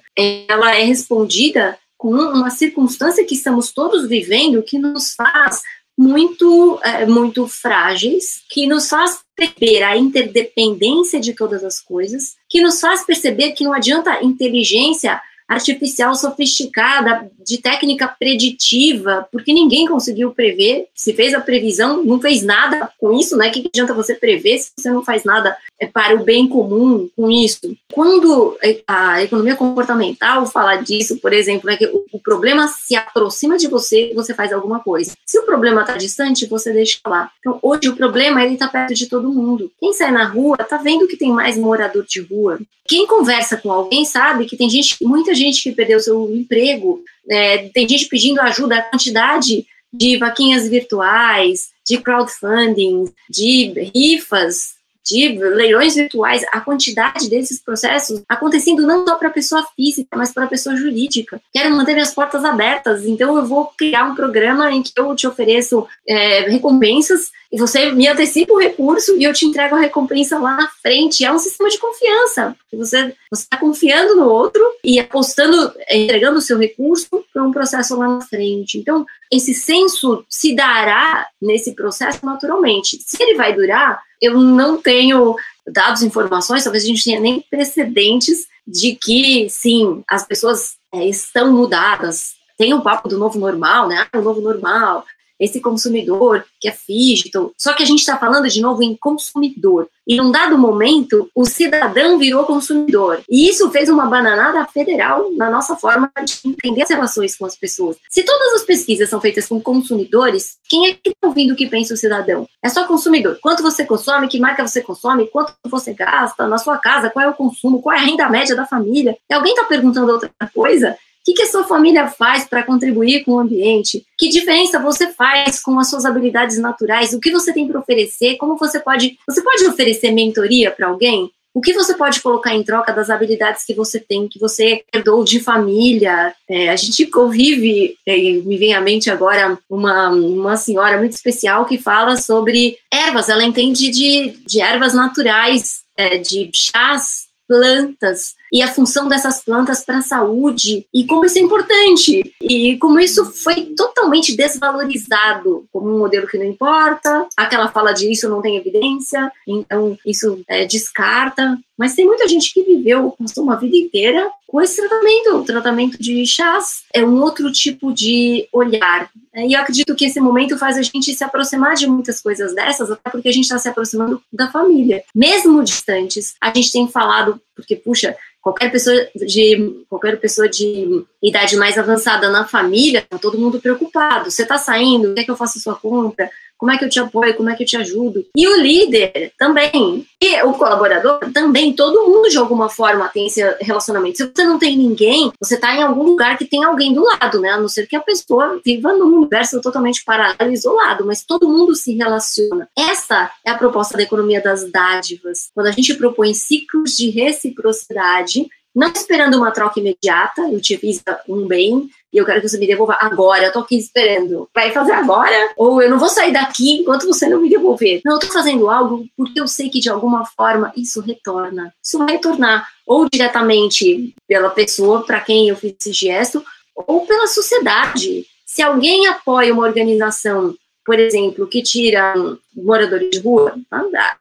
ela é respondida com uma circunstância que estamos todos vivendo que nos faz muito, é, muito frágeis, que nos faz perceber a interdependência de todas as coisas, que nos faz perceber que não adianta inteligência artificial sofisticada, de técnica preditiva, porque ninguém conseguiu prever. Se fez a previsão, não fez nada com isso, né? O que adianta você prever se você não faz nada é, para o bem comum com isso? Quando a economia comportamental fala disso, por exemplo, é que o problema se aproxima de você você faz alguma coisa. Se o problema está distante, você deixa lá. Então, hoje o problema ele está perto de todo mundo. Quem sai na rua está vendo que tem mais morador de rua. Quem conversa com alguém sabe que tem gente, muita gente que perdeu seu emprego, é, tem gente pedindo ajuda, a quantidade de vaquinhas virtuais, de crowdfunding, de rifas de leilões virtuais, a quantidade desses processos acontecendo não só para a pessoa física, mas para a pessoa jurídica. Quero manter minhas portas abertas, então eu vou criar um programa em que eu te ofereço é, recompensas e você me antecipa o recurso e eu te entrego a recompensa lá na frente. É um sistema de confiança. Você está confiando no outro e apostando, entregando o seu recurso para um processo lá na frente. Então, esse senso se dará nesse processo naturalmente. Se ele vai durar, eu não tenho dados, informações, talvez a gente tenha nem precedentes de que, sim, as pessoas é, estão mudadas. Tem o papo do novo normal, né? Ah, o novo normal, esse consumidor que é fígito. Só que a gente está falando de novo em consumidor. E num dado momento, o cidadão virou consumidor. E isso fez uma bananada federal na nossa forma de entender as relações com as pessoas. Se todas as pesquisas são feitas com consumidores, quem é que está ouvindo o que pensa o cidadão? É só consumidor. Quanto você consome, que marca você consome, quanto você gasta na sua casa, qual é o consumo, qual é a renda média da família. E alguém está perguntando outra coisa? O que, que a sua família faz para contribuir com o ambiente? Que diferença você faz com as suas habilidades naturais? O que você tem para oferecer? Como você pode. Você pode oferecer mentoria para alguém? O que você pode colocar em troca das habilidades que você tem, que você herdou de família? É, a gente convive, é, me vem à mente agora uma, uma senhora muito especial que fala sobre ervas, ela entende de, de ervas naturais, é, de chás, plantas, e a função dessas plantas para a saúde e como isso é importante e como isso foi totalmente desvalorizado como um modelo que não importa, aquela fala de isso não tem evidência, então isso é, descarta. Mas tem muita gente que viveu, passou uma vida inteira com esse tratamento. O tratamento de chás é um outro tipo de olhar. E eu acredito que esse momento faz a gente se aproximar de muitas coisas dessas, até porque a gente está se aproximando da família. Mesmo distantes, a gente tem falado, porque, puxa, qualquer pessoa de qualquer pessoa de idade mais avançada na família, tá todo mundo preocupado. Você está saindo? Quer que eu faça sua compra? Como é que eu te apoio, como é que eu te ajudo. E o líder também, e o colaborador também, todo mundo de alguma forma tem esse relacionamento. Se você não tem ninguém, você está em algum lugar que tem alguém do lado, né? A não ser que a pessoa viva num universo totalmente paralelo isolado, mas todo mundo se relaciona. Essa é a proposta da economia das dádivas. Quando a gente propõe ciclos de reciprocidade, não esperando uma troca imediata, fiz um bem e eu quero que você me devolva agora, eu tô aqui esperando. Vai fazer agora? Ou eu não vou sair daqui enquanto você não me devolver. Não, eu tô fazendo algo porque eu sei que de alguma forma isso retorna. Isso vai retornar ou diretamente pela pessoa para quem eu fiz esse gesto, ou pela sociedade. Se alguém apoia uma organização por exemplo, que tira moradores de rua,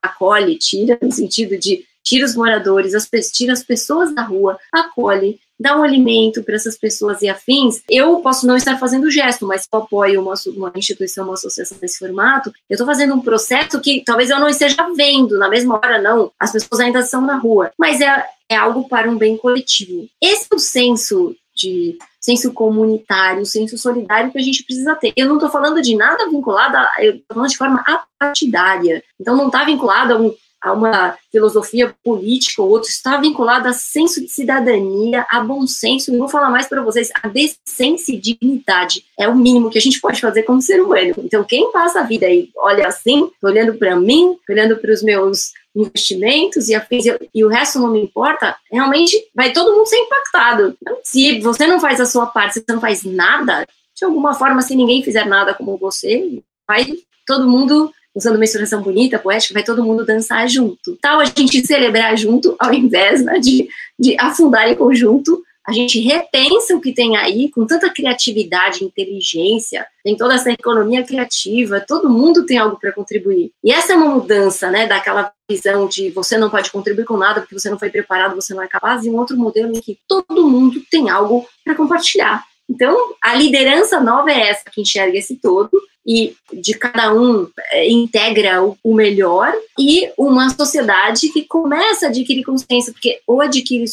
acolhe, tira no sentido de tira os moradores, as, tira as pessoas da rua, acolhe, dá um alimento para essas pessoas e afins, eu posso não estar fazendo gesto, mas se eu apoio uma, uma instituição, uma associação desse formato, eu estou fazendo um processo que talvez eu não esteja vendo na mesma hora, não. As pessoas ainda estão na rua, mas é, é algo para um bem coletivo. Esse é o senso de senso comunitário, senso solidário que a gente precisa ter. Eu não estou falando de nada vinculado, a, eu estou falando de forma apartidária. Então não está vinculado a um a uma filosofia política ou outra, está vinculada a senso de cidadania, a bom senso, e vou falar mais para vocês, a decência e dignidade é o mínimo que a gente pode fazer como ser humano. Então, quem passa a vida aí, olha assim, olhando para mim, olhando para os meus investimentos e afins, e o resto não me importa, realmente vai todo mundo ser impactado. Então, se você não faz a sua parte, se você não faz nada, de alguma forma, se ninguém fizer nada como você, vai todo mundo usando uma expressão bonita, poética, vai todo mundo dançar junto. Tal a gente celebrar junto, ao invés né, de, de afundar em conjunto, a gente repensa o que tem aí com tanta criatividade, inteligência, tem toda essa economia criativa, todo mundo tem algo para contribuir. E essa é uma mudança, né, daquela visão de você não pode contribuir com nada porque você não foi preparado, você não é capaz, e um outro modelo em que todo mundo tem algo para compartilhar. Então, a liderança nova é essa que enxerga esse todo e de cada um é, integra o, melhor e uma sociedade que começa a adquirir consciência, porque ou adquire,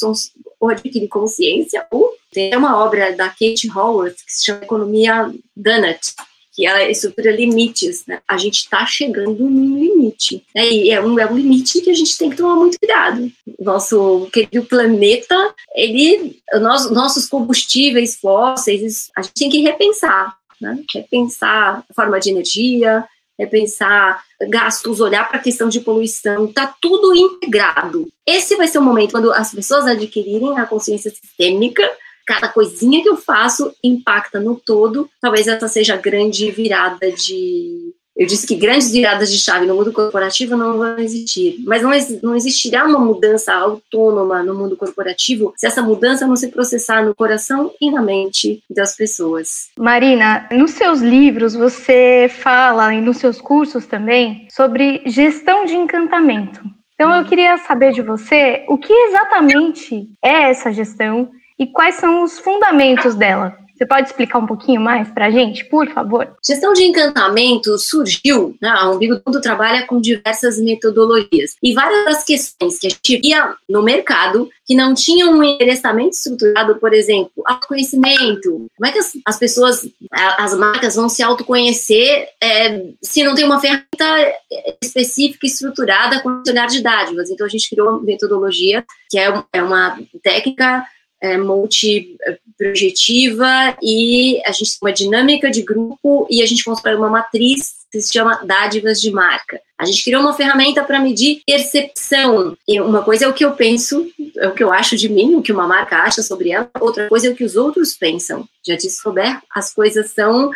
ou adquire consciência ou tem uma obra da Kate Howard que se chama Economia Donut, que ela supera limites, né? A gente está chegando num limite, né? E é um, é um limite que a gente tem que tomar muito cuidado. Nosso querido planeta, ele, nós, nossos combustíveis fósseis, a gente tem que repensar né? Repensar a forma de energia, repensar gastos, olhar para a questão de poluição, está tudo integrado. Esse vai ser o momento quando as pessoas adquirirem a consciência sistêmica, cada coisinha que eu faço impacta no todo. Talvez essa seja a grande virada de eu disse que grandes viradas de chave no mundo corporativo não vão existir, mas não, não existirá uma mudança autônoma no mundo corporativo se essa mudança não se processar no coração e na mente das pessoas. Marina, nos seus livros você fala e nos seus cursos também sobre gestão de encantamento. Então eu queria saber de você o que exatamente é essa gestão e quais são os fundamentos dela. Você pode explicar um pouquinho mais para a gente, por favor? Gestão de encantamento surgiu, né, a Umbigo Mundo trabalha com diversas metodologias e várias das questões que a gente via no mercado que não tinham um endereçamento estruturado, por exemplo, autoconhecimento. Como é que as, as pessoas, as marcas vão se autoconhecer é, se não tem uma ferramenta específica estruturada com olhar de dádivas? Então a gente criou uma metodologia que é, é uma técnica é, multiprojetiva e a gente tem uma dinâmica de grupo e a gente constrói uma matriz que se chama dádivas de marca. A gente criou uma ferramenta para medir percepção. E uma coisa é o que eu penso, é o que eu acho de mim, o que uma marca acha sobre ela, outra coisa é o que os outros pensam. Já disse Robert, as coisas são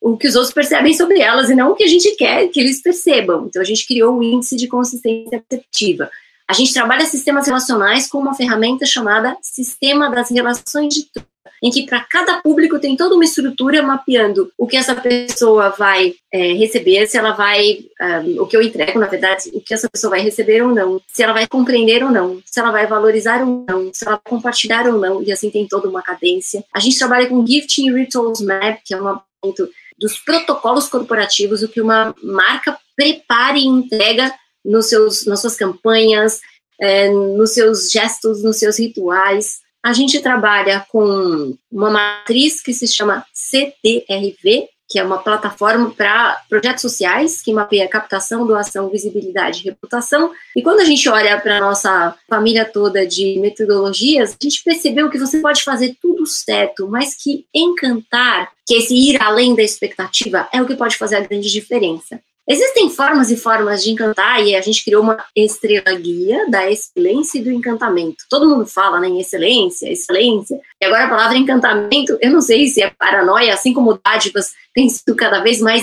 o que os outros percebem sobre elas e não o que a gente quer que eles percebam. Então a gente criou o índice de consistência perceptiva. A gente trabalha sistemas relacionais com uma ferramenta chamada Sistema das Relações de Troca em que para cada público tem toda uma estrutura mapeando o que essa pessoa vai é, receber, se ela vai, um, o que eu entrego, na verdade, o que essa pessoa vai receber ou não, se ela vai compreender ou não, se ela vai valorizar ou não, se ela vai compartilhar ou não, e assim tem toda uma cadência. A gente trabalha com Gifting Rituals Map, que é um mapeamento dos protocolos corporativos, o que uma marca prepara e entrega nos seus, nas suas campanhas, é, nos seus gestos, nos seus rituais. A gente trabalha com uma matriz que se chama CTRV, que é uma plataforma para projetos sociais que mapeia captação, doação, visibilidade e reputação. E quando a gente olha para a nossa família toda de metodologias, a gente percebeu que você pode fazer tudo certo, mas que encantar, que esse ir além da expectativa, é o que pode fazer a grande diferença. Existem formas e formas de encantar, e a gente criou uma estrela guia da excelência e do encantamento. Todo mundo fala né, em excelência, excelência, e agora a palavra encantamento, eu não sei se é paranoia, assim como dádivas tem sido cada vez mais.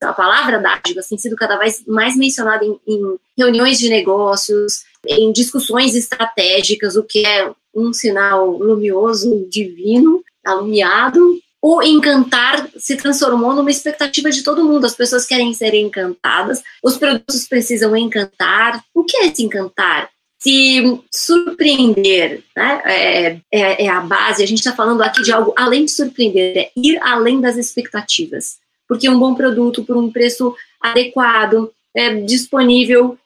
A palavra dádivas tem sido cada vez mais mencionada em, em reuniões de negócios, em discussões estratégicas, o que é um sinal luminoso, divino, alumiado, o encantar se transformou numa expectativa de todo mundo. As pessoas querem ser encantadas, os produtos precisam encantar. O que é se encantar? Se surpreender, né? É, é, é a base. A gente está falando aqui de algo além de surpreender, é ir além das expectativas. Porque um bom produto por um preço adequado, é disponível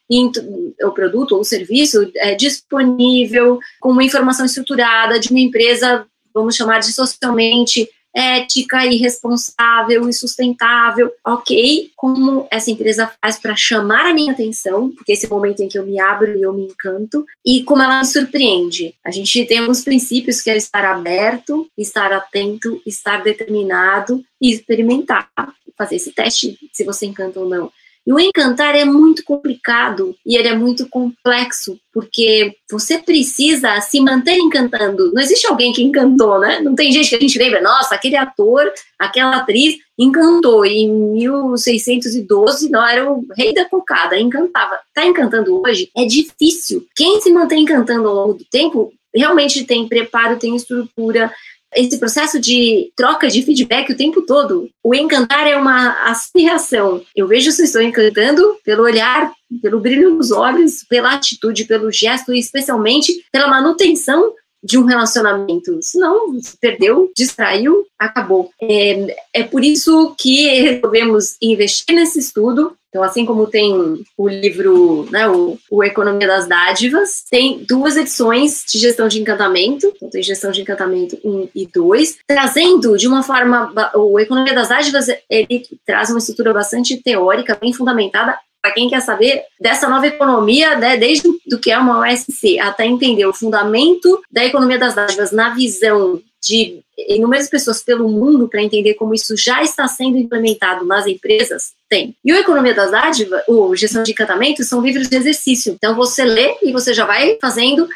o produto ou serviço é disponível com uma informação estruturada de uma empresa, vamos chamar de socialmente ética e responsável e sustentável. Ok, como essa empresa faz para chamar a minha atenção, porque esse é momento em que eu me abro e eu me encanto, e como ela me surpreende. A gente tem alguns princípios que é estar aberto, estar atento, estar determinado e experimentar, fazer esse teste se você encanta ou não. E o encantar é muito complicado e ele é muito complexo, porque você precisa se manter encantando. Não existe alguém que encantou, né? Não tem gente que a gente lembra, nossa, aquele ator, aquela atriz encantou em 1612, não era o rei da cocada, encantava. Tá encantando hoje? É difícil. Quem se mantém encantando ao longo do tempo realmente tem preparo, tem estrutura, esse processo de troca de feedback o tempo todo. O encantar é uma ação Eu vejo se estou encantando pelo olhar, pelo brilho nos olhos, pela atitude, pelo gesto e especialmente pela manutenção de um relacionamento. Senão, perdeu, distraiu, acabou. É, é por isso que resolvemos investir nesse estudo. Então, assim como tem o livro, né, o, o Economia das Dádivas, tem duas edições de gestão de encantamento, então tem gestão de encantamento 1 e 2, trazendo de uma forma, o Economia das Dádivas, ele traz uma estrutura bastante teórica, bem fundamentada, para quem quer saber dessa nova economia, né, desde do que é uma OSC até entender o fundamento da economia das dádivas na visão de inúmeras pessoas pelo mundo para entender como isso já está sendo implementado nas empresas, tem. E o Economia das Dádivas, o Gestão de Encantamento, são livros de exercício. Então você lê e você já vai fazendo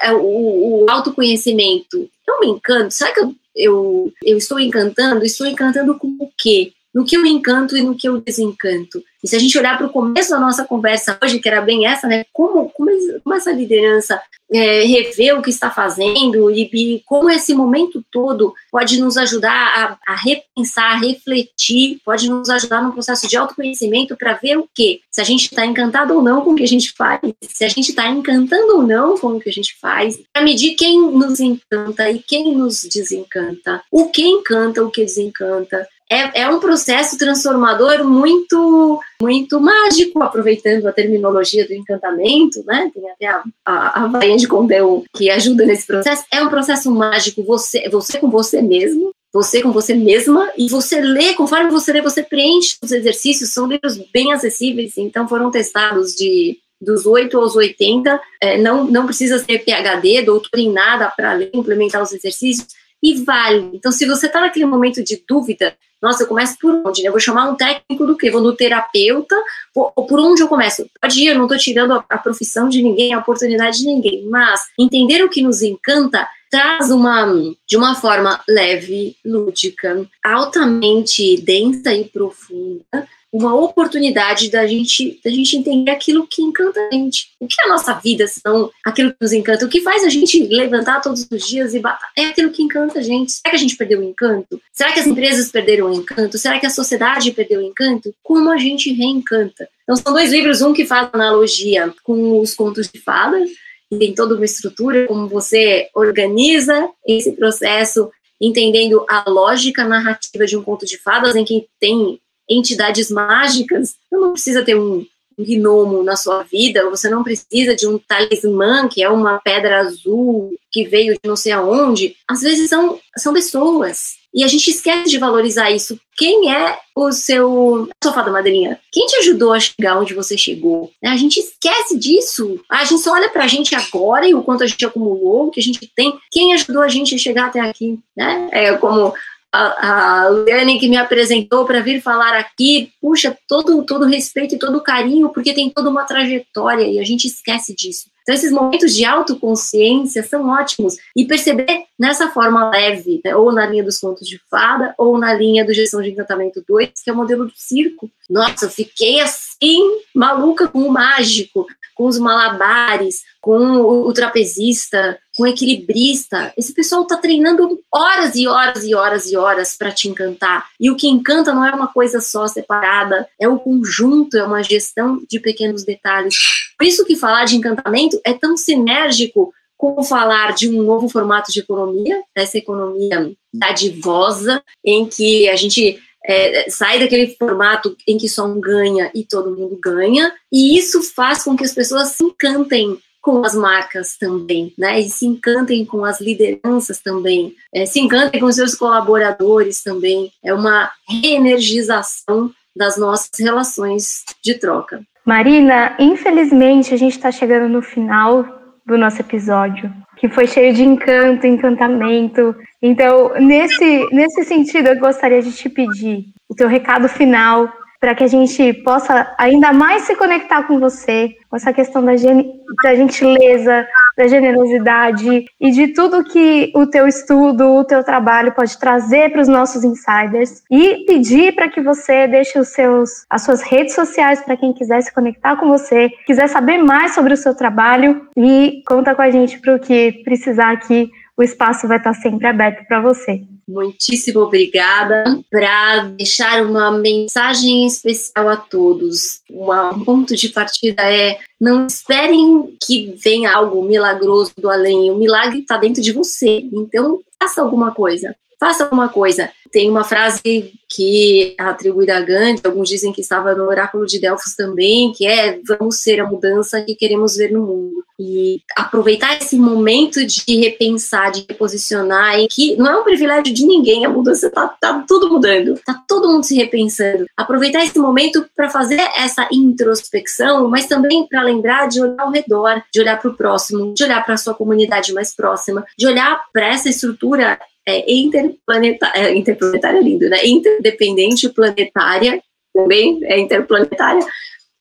é, o, o autoconhecimento. Eu me encanto, será que eu, eu, eu estou encantando? Estou encantando com o quê? No que eu encanto e no que eu desencanto. E se a gente olhar para o começo da nossa conversa hoje, que era bem essa, né? Como, como, como essa liderança é, rever o que está fazendo e, e, como esse momento todo pode nos ajudar a, a, repensar, a refletir, pode nos ajudar no processo de autoconhecimento para ver o que, se a gente está encantado ou não com o que a gente faz, se a gente está encantando ou não com o que a gente faz, para medir quem nos encanta e quem nos desencanta, o que encanta, o que desencanta, é, é um processo transformador muito muito mágico, aproveitando a terminologia do encantamento, né? Tem até a, a, a Bahia de Condeu que ajuda nesse processo. É um processo mágico, você, você com você mesmo, você com você mesma, e você lê, conforme você lê, você preenche os exercícios, são livros bem acessíveis, então foram testados de dos 8 aos 80, é, não, não precisa ser PHD, doutor em nada para ler, implementar os exercícios, e vale. Então, se você está naquele momento de dúvida, nossa, eu começo por onde? Eu vou chamar um técnico do quê? Vou no terapeuta? Ou, por onde eu começo? Pode ir, eu não estou tirando a, a, profissão de ninguém, a oportunidade de ninguém, mas entender o que nos encanta traz uma, de uma forma leve, lúdica, altamente densa e profunda, uma oportunidade da gente, da gente entender aquilo que encanta a gente. O que é a nossa vida, são aquilo que nos encanta? O que faz a gente levantar todos os dias e bater? É aquilo que encanta a gente. Será que a gente perdeu o encanto? Será que as empresas perderam o encanto? Será que a sociedade perdeu o encanto? Como a gente reencanta? Então, são dois livros, um que faz analogia com os contos de fadas, tem toda uma estrutura, como você organiza esse processo, entendendo a lógica narrativa de um conto de fadas, em que tem entidades mágicas, você não precisa ter um, gnomo na sua vida, você não precisa de um talismã, que é uma pedra azul que veio de não sei aonde. Às vezes são, são pessoas. E a gente esquece de valorizar isso. Quem é o seu sofá da madrinha? Quem te ajudou a chegar onde você chegou? A gente esquece disso. A gente só olha pra gente agora e o quanto a gente acumulou, o que a gente tem. Quem ajudou a gente a chegar até aqui? Né? É como a, a Liane que me apresentou para vir falar aqui, puxa, todo todo respeito e todo carinho, porque tem toda uma trajetória e a gente esquece disso. Então, esses momentos de autoconsciência são ótimos. E perceber nessa forma leve, né, ou na linha dos contos de fada, ou na linha do Gestão de Encantamento 2, que é o modelo do circo. Nossa, eu fiquei assim, maluca com o mágico com os malabares, com o, trapezista, com o equilibrista. Esse pessoal está treinando horas e horas e horas e horas para te encantar. E o que encanta não é uma coisa só separada, é o conjunto, é uma gestão de pequenos detalhes. Por isso que falar de encantamento é tão sinérgico como falar de um novo formato de economia, essa economia dadivosa, em que a gente é, sai daquele formato em que só um ganha e todo mundo ganha, e isso faz com que as pessoas se encantem com as marcas também, né? E se encantem com as lideranças também, é, se encantem com seus colaboradores também. É uma reenergização das nossas relações de troca. Marina, infelizmente a gente está chegando no final do nosso episódio, que foi cheio de encanto, encantamento. Então, nesse, nesse sentido, eu gostaria de te pedir o teu recado final para que a gente possa ainda mais se conectar com você, com essa questão da, da gentileza, da generosidade e de tudo que o teu estudo, o teu trabalho pode trazer para os nossos insiders e pedir para que você deixe os seus, as suas redes sociais para quem quiser se conectar com você, quiser saber mais sobre o seu trabalho e conta com a gente para o que precisar aqui, o espaço vai estar sempre aberto para você. Muitíssimo obrigada para deixar uma mensagem especial a todos. Um ponto de partida é não esperem que venha algo milagroso do além. O milagre está dentro de você. Então, faça alguma coisa. Faça alguma coisa. Tem uma frase que é atribuída a Gandhi, alguns dizem que estava no oráculo de Delfos também, que é vamos ser a mudança que queremos ver no mundo. E aproveitar esse momento de repensar, de reposicionar, que não é um privilégio de ninguém, a mudança está tá tudo mudando, está todo mundo se repensando. Aproveitar esse momento para fazer essa introspecção, mas também para lembrar de olhar ao redor, de olhar para o próximo, de olhar para a sua comunidade mais próxima, de olhar para essa estrutura é, interplanetária, é, interplanetária é lindo, né? Interdependente planetária, também é interplanetária,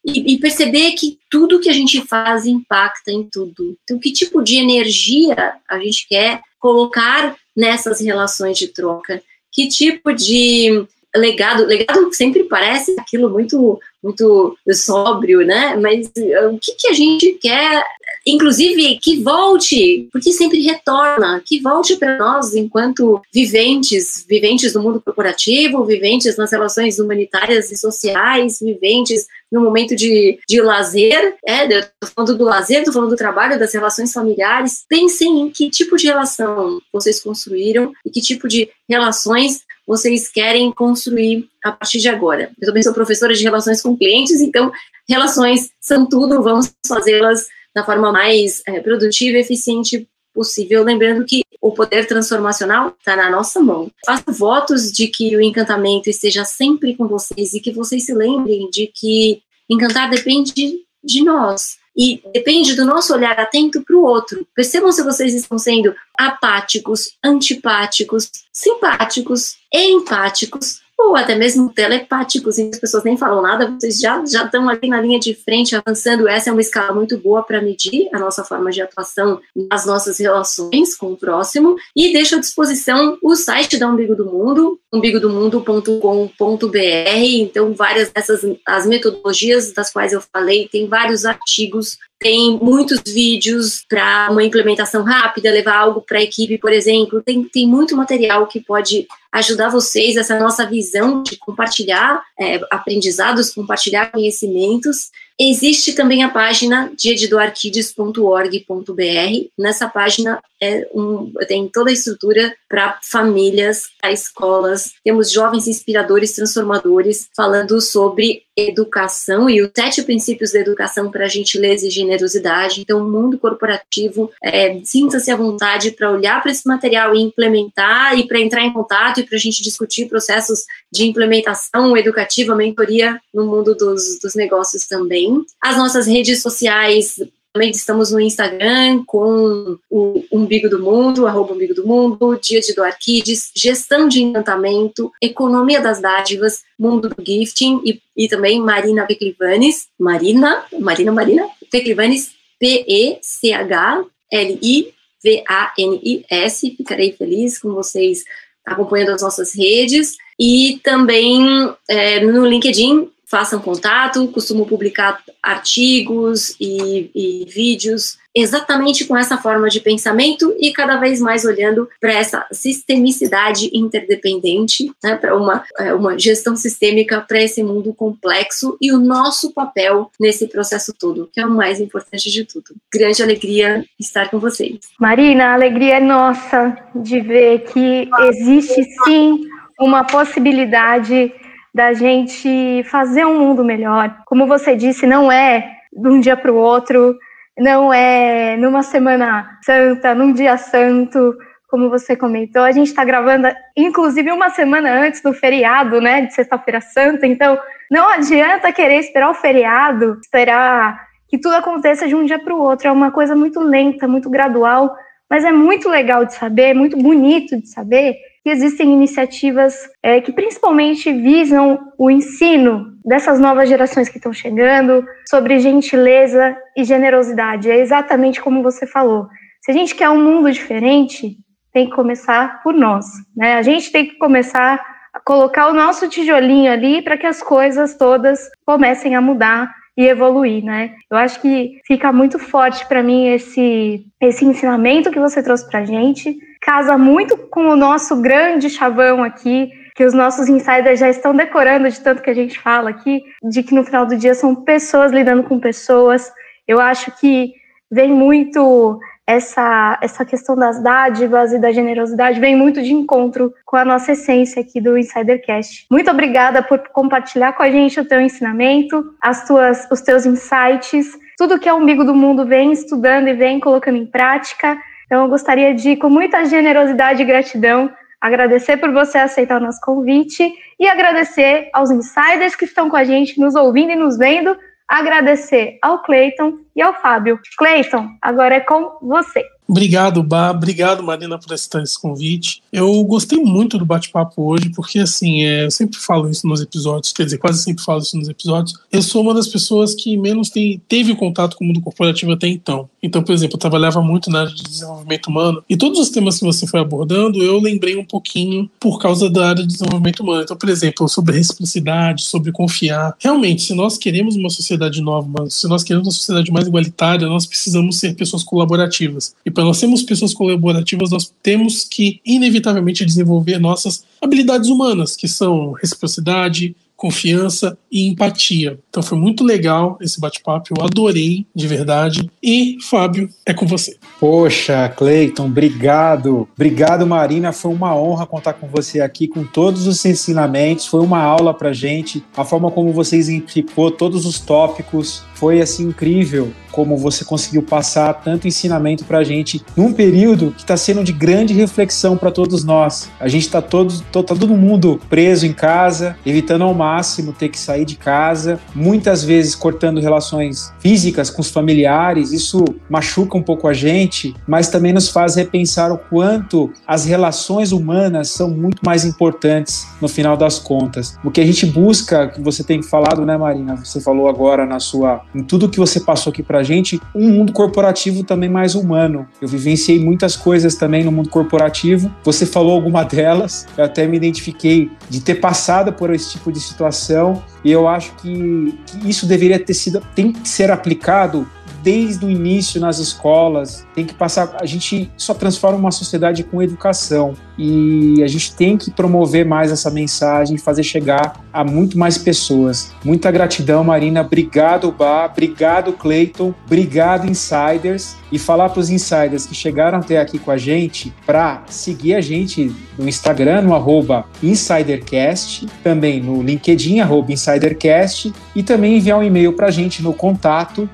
e, e, perceber que tudo que a gente faz impacta em tudo. Então, que tipo de energia a gente quer colocar nessas relações de troca? Que tipo de legado, legado sempre parece aquilo muito muito sóbrio, né? Mas uh, o que, que a gente quer, inclusive que volte, porque sempre retorna, que volte para nós enquanto viventes, viventes do mundo corporativo, viventes nas relações humanitárias e sociais, viventes no momento de, de lazer, é, eu tô falando do lazer, tô falando do trabalho, das relações familiares. Pensem em que tipo de relação vocês construíram e que tipo de relações vocês querem construir a partir de agora. Eu também sou professora de relações com clientes, então relações são tudo, vamos fazê-las da forma mais é, produtiva e eficiente possível, lembrando que o poder transformacional está na nossa mão. Faço votos de que o encantamento esteja sempre com vocês e que vocês se lembrem de que encantar depende de nós. E depende do nosso olhar atento para o outro. Percebam se vocês estão sendo apáticos, antipáticos, simpáticos, empáticos ou até mesmo telepáticos, e as pessoas nem falam nada, vocês já, já estão ali na linha de frente avançando. Essa é uma escala muito boa para medir a nossa forma de atuação nas nossas relações com o próximo. E deixo à disposição o site da Umbigo do Mundo, umbigodomundo.com.br. Então, várias dessas as metodologias das quais eu falei, tem vários artigos tem muitos vídeos para uma implementação rápida, levar algo para a equipe, por exemplo. Tem, tem muito material que pode ajudar vocês, essa nossa visão de compartilhar é, aprendizados, compartilhar conhecimentos. Existe também a página diadedoarquides.org.br. Nessa página é um, tem toda a estrutura para famílias, para escolas. Temos jovens inspiradores, transformadores, falando sobre educação e os sete princípios da educação para gentileza e generosidade. Então, o mundo corporativo, é, sinta-se à vontade para olhar para esse material e implementar e para entrar em contato e para a gente discutir processos de implementação educativa, mentoria no mundo dos, dos negócios também. As nossas redes sociais também estamos no Instagram com o Umbigo do Mundo, arroba Umbigo do Mundo, Dia de Doar Kids, Gestão de Encantamento, Economia das Dádivas, Mundo do Gifting e, e também Marina Peclivanes, Marina, Marina, Marina, Peclivanes, P-E-C-H-L-I-V-A-N-I-S. Ficarei feliz com vocês acompanhando as nossas redes. E também é, no LinkedIn, façam contato, costumo publicar artigos e, e, vídeos exatamente com essa forma de pensamento e cada vez mais olhando para essa sistemicidade interdependente, né, para uma, é, uma gestão sistêmica para esse mundo complexo e o nosso papel nesse processo todo, que é o mais importante de tudo. Grande alegria estar com vocês. Marina, a alegria é nossa de ver que existe sim uma possibilidade da gente fazer um mundo melhor. Como você disse, não é de um dia para o outro, não é numa semana santa, num dia santo, como você comentou. A gente está gravando, inclusive, uma semana antes do feriado, né, de Sexta-feira Santa. Então, não adianta querer esperar o feriado, esperar que tudo aconteça de um dia para o outro. É uma coisa muito lenta, muito gradual, mas é muito legal de saber, muito bonito de saber que existem iniciativas é, que principalmente visam o ensino dessas novas gerações que estão chegando sobre gentileza e generosidade. É exatamente como você falou. Se a gente quer um mundo diferente, tem que começar por nós. Né? A gente tem que começar a colocar o nosso tijolinho ali para que as coisas todas comecem a mudar e evoluir, né? Eu acho que fica muito forte para mim esse esse ensinamento que você trouxe para gente casa muito com o nosso grande chavão aqui, que os nossos insiders já estão decorando de tanto que a gente fala aqui, de que no final do dia são pessoas lidando com pessoas. Eu acho que vem muito essa, essa questão das dádivas e da generosidade vem muito de encontro com a nossa essência aqui do Insidercast. Muito obrigada por compartilhar com a gente o teu ensinamento, as tuas, os teus insights, tudo que é umbigo do mundo vem estudando e vem colocando em prática. Então, eu gostaria de, com muita generosidade e gratidão, agradecer por você aceitar o nosso convite e agradecer aos insiders que estão com a gente, nos ouvindo e nos vendo. Agradecer ao Cleiton e ao Fábio. Cleiton, agora é com você. Obrigado, Bá. Obrigado, Marina, por aceitar esse convite. Eu gostei muito do bate-papo hoje, porque, assim, é, eu sempre falo isso nos episódios, quer dizer, quase sempre falo isso nos episódios. Eu sou uma das pessoas que menos tem, teve contato com o mundo corporativo até então. Então, por exemplo, eu trabalhava muito na área de desenvolvimento humano, e todos os temas que você foi abordando, eu lembrei um pouquinho por causa da área de desenvolvimento humano. Então, por exemplo, sobre reciprocidade, sobre confiar. Realmente, se nós queremos uma sociedade nova, se nós queremos uma sociedade mais igualitária, nós precisamos ser pessoas colaborativas. E para nós sermos pessoas colaborativas, nós temos que, inevitavelmente, desenvolver nossas habilidades humanas, que são reciprocidade, confiança e empatia. Então foi muito legal esse bate-papo, eu adorei de verdade. E Fábio, é com você. Poxa, Cleiton, obrigado. Obrigado, Marina. Foi uma honra contar com você aqui com todos os ensinamentos. Foi uma aula pra gente. A forma como você exemplificou todos os tópicos foi assim incrível como você conseguiu passar tanto ensinamento para a gente num período que está sendo de grande reflexão para todos nós. A gente está todo, tá todo mundo preso em casa, evitando ao máximo ter que sair de casa, muitas vezes cortando relações físicas com os familiares. Isso machuca um pouco a gente, mas também nos faz repensar o quanto as relações humanas são muito mais importantes no final das contas. O que a gente busca, que você tem falado, né, Marina? Você falou agora na sua, em tudo que você passou aqui para gente um mundo corporativo também mais humano. Eu vivenciei muitas coisas também no mundo corporativo. Você falou alguma delas, eu até me identifiquei de ter passado por esse tipo de situação e eu acho que, que isso deveria ter sido, tem que ser aplicado desde o início nas escolas, tem que passar. A gente só transforma uma sociedade com educação e a gente tem que promover mais essa mensagem, fazer chegar a muito mais pessoas. Muita gratidão, Marina. Obrigado, Bá. Obrigado, Clayton. Obrigado, Insiders. E falar para os insiders que chegaram até aqui com a gente para seguir a gente no Instagram, no arroba InsiderCast, também no LinkedIn, arroba InsiderCast, e também enviar um e-mail para a gente no contato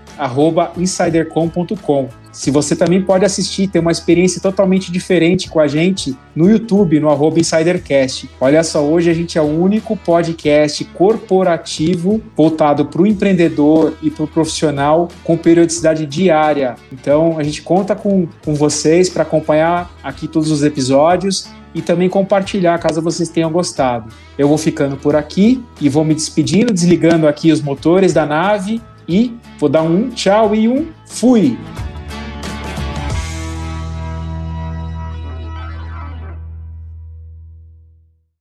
insidercom.com. Se você também pode assistir, ter uma experiência totalmente diferente com a gente no YouTube, no arroba InsiderCast. Olha só, hoje a gente é o único podcast corporativo voltado para o empreendedor e para o profissional com periodicidade diária. Então a gente conta com, com vocês para acompanhar aqui todos os episódios e também compartilhar caso vocês tenham gostado. Eu vou ficando por aqui e vou me despedindo, desligando aqui os motores da nave e vou dar um tchau e um fui!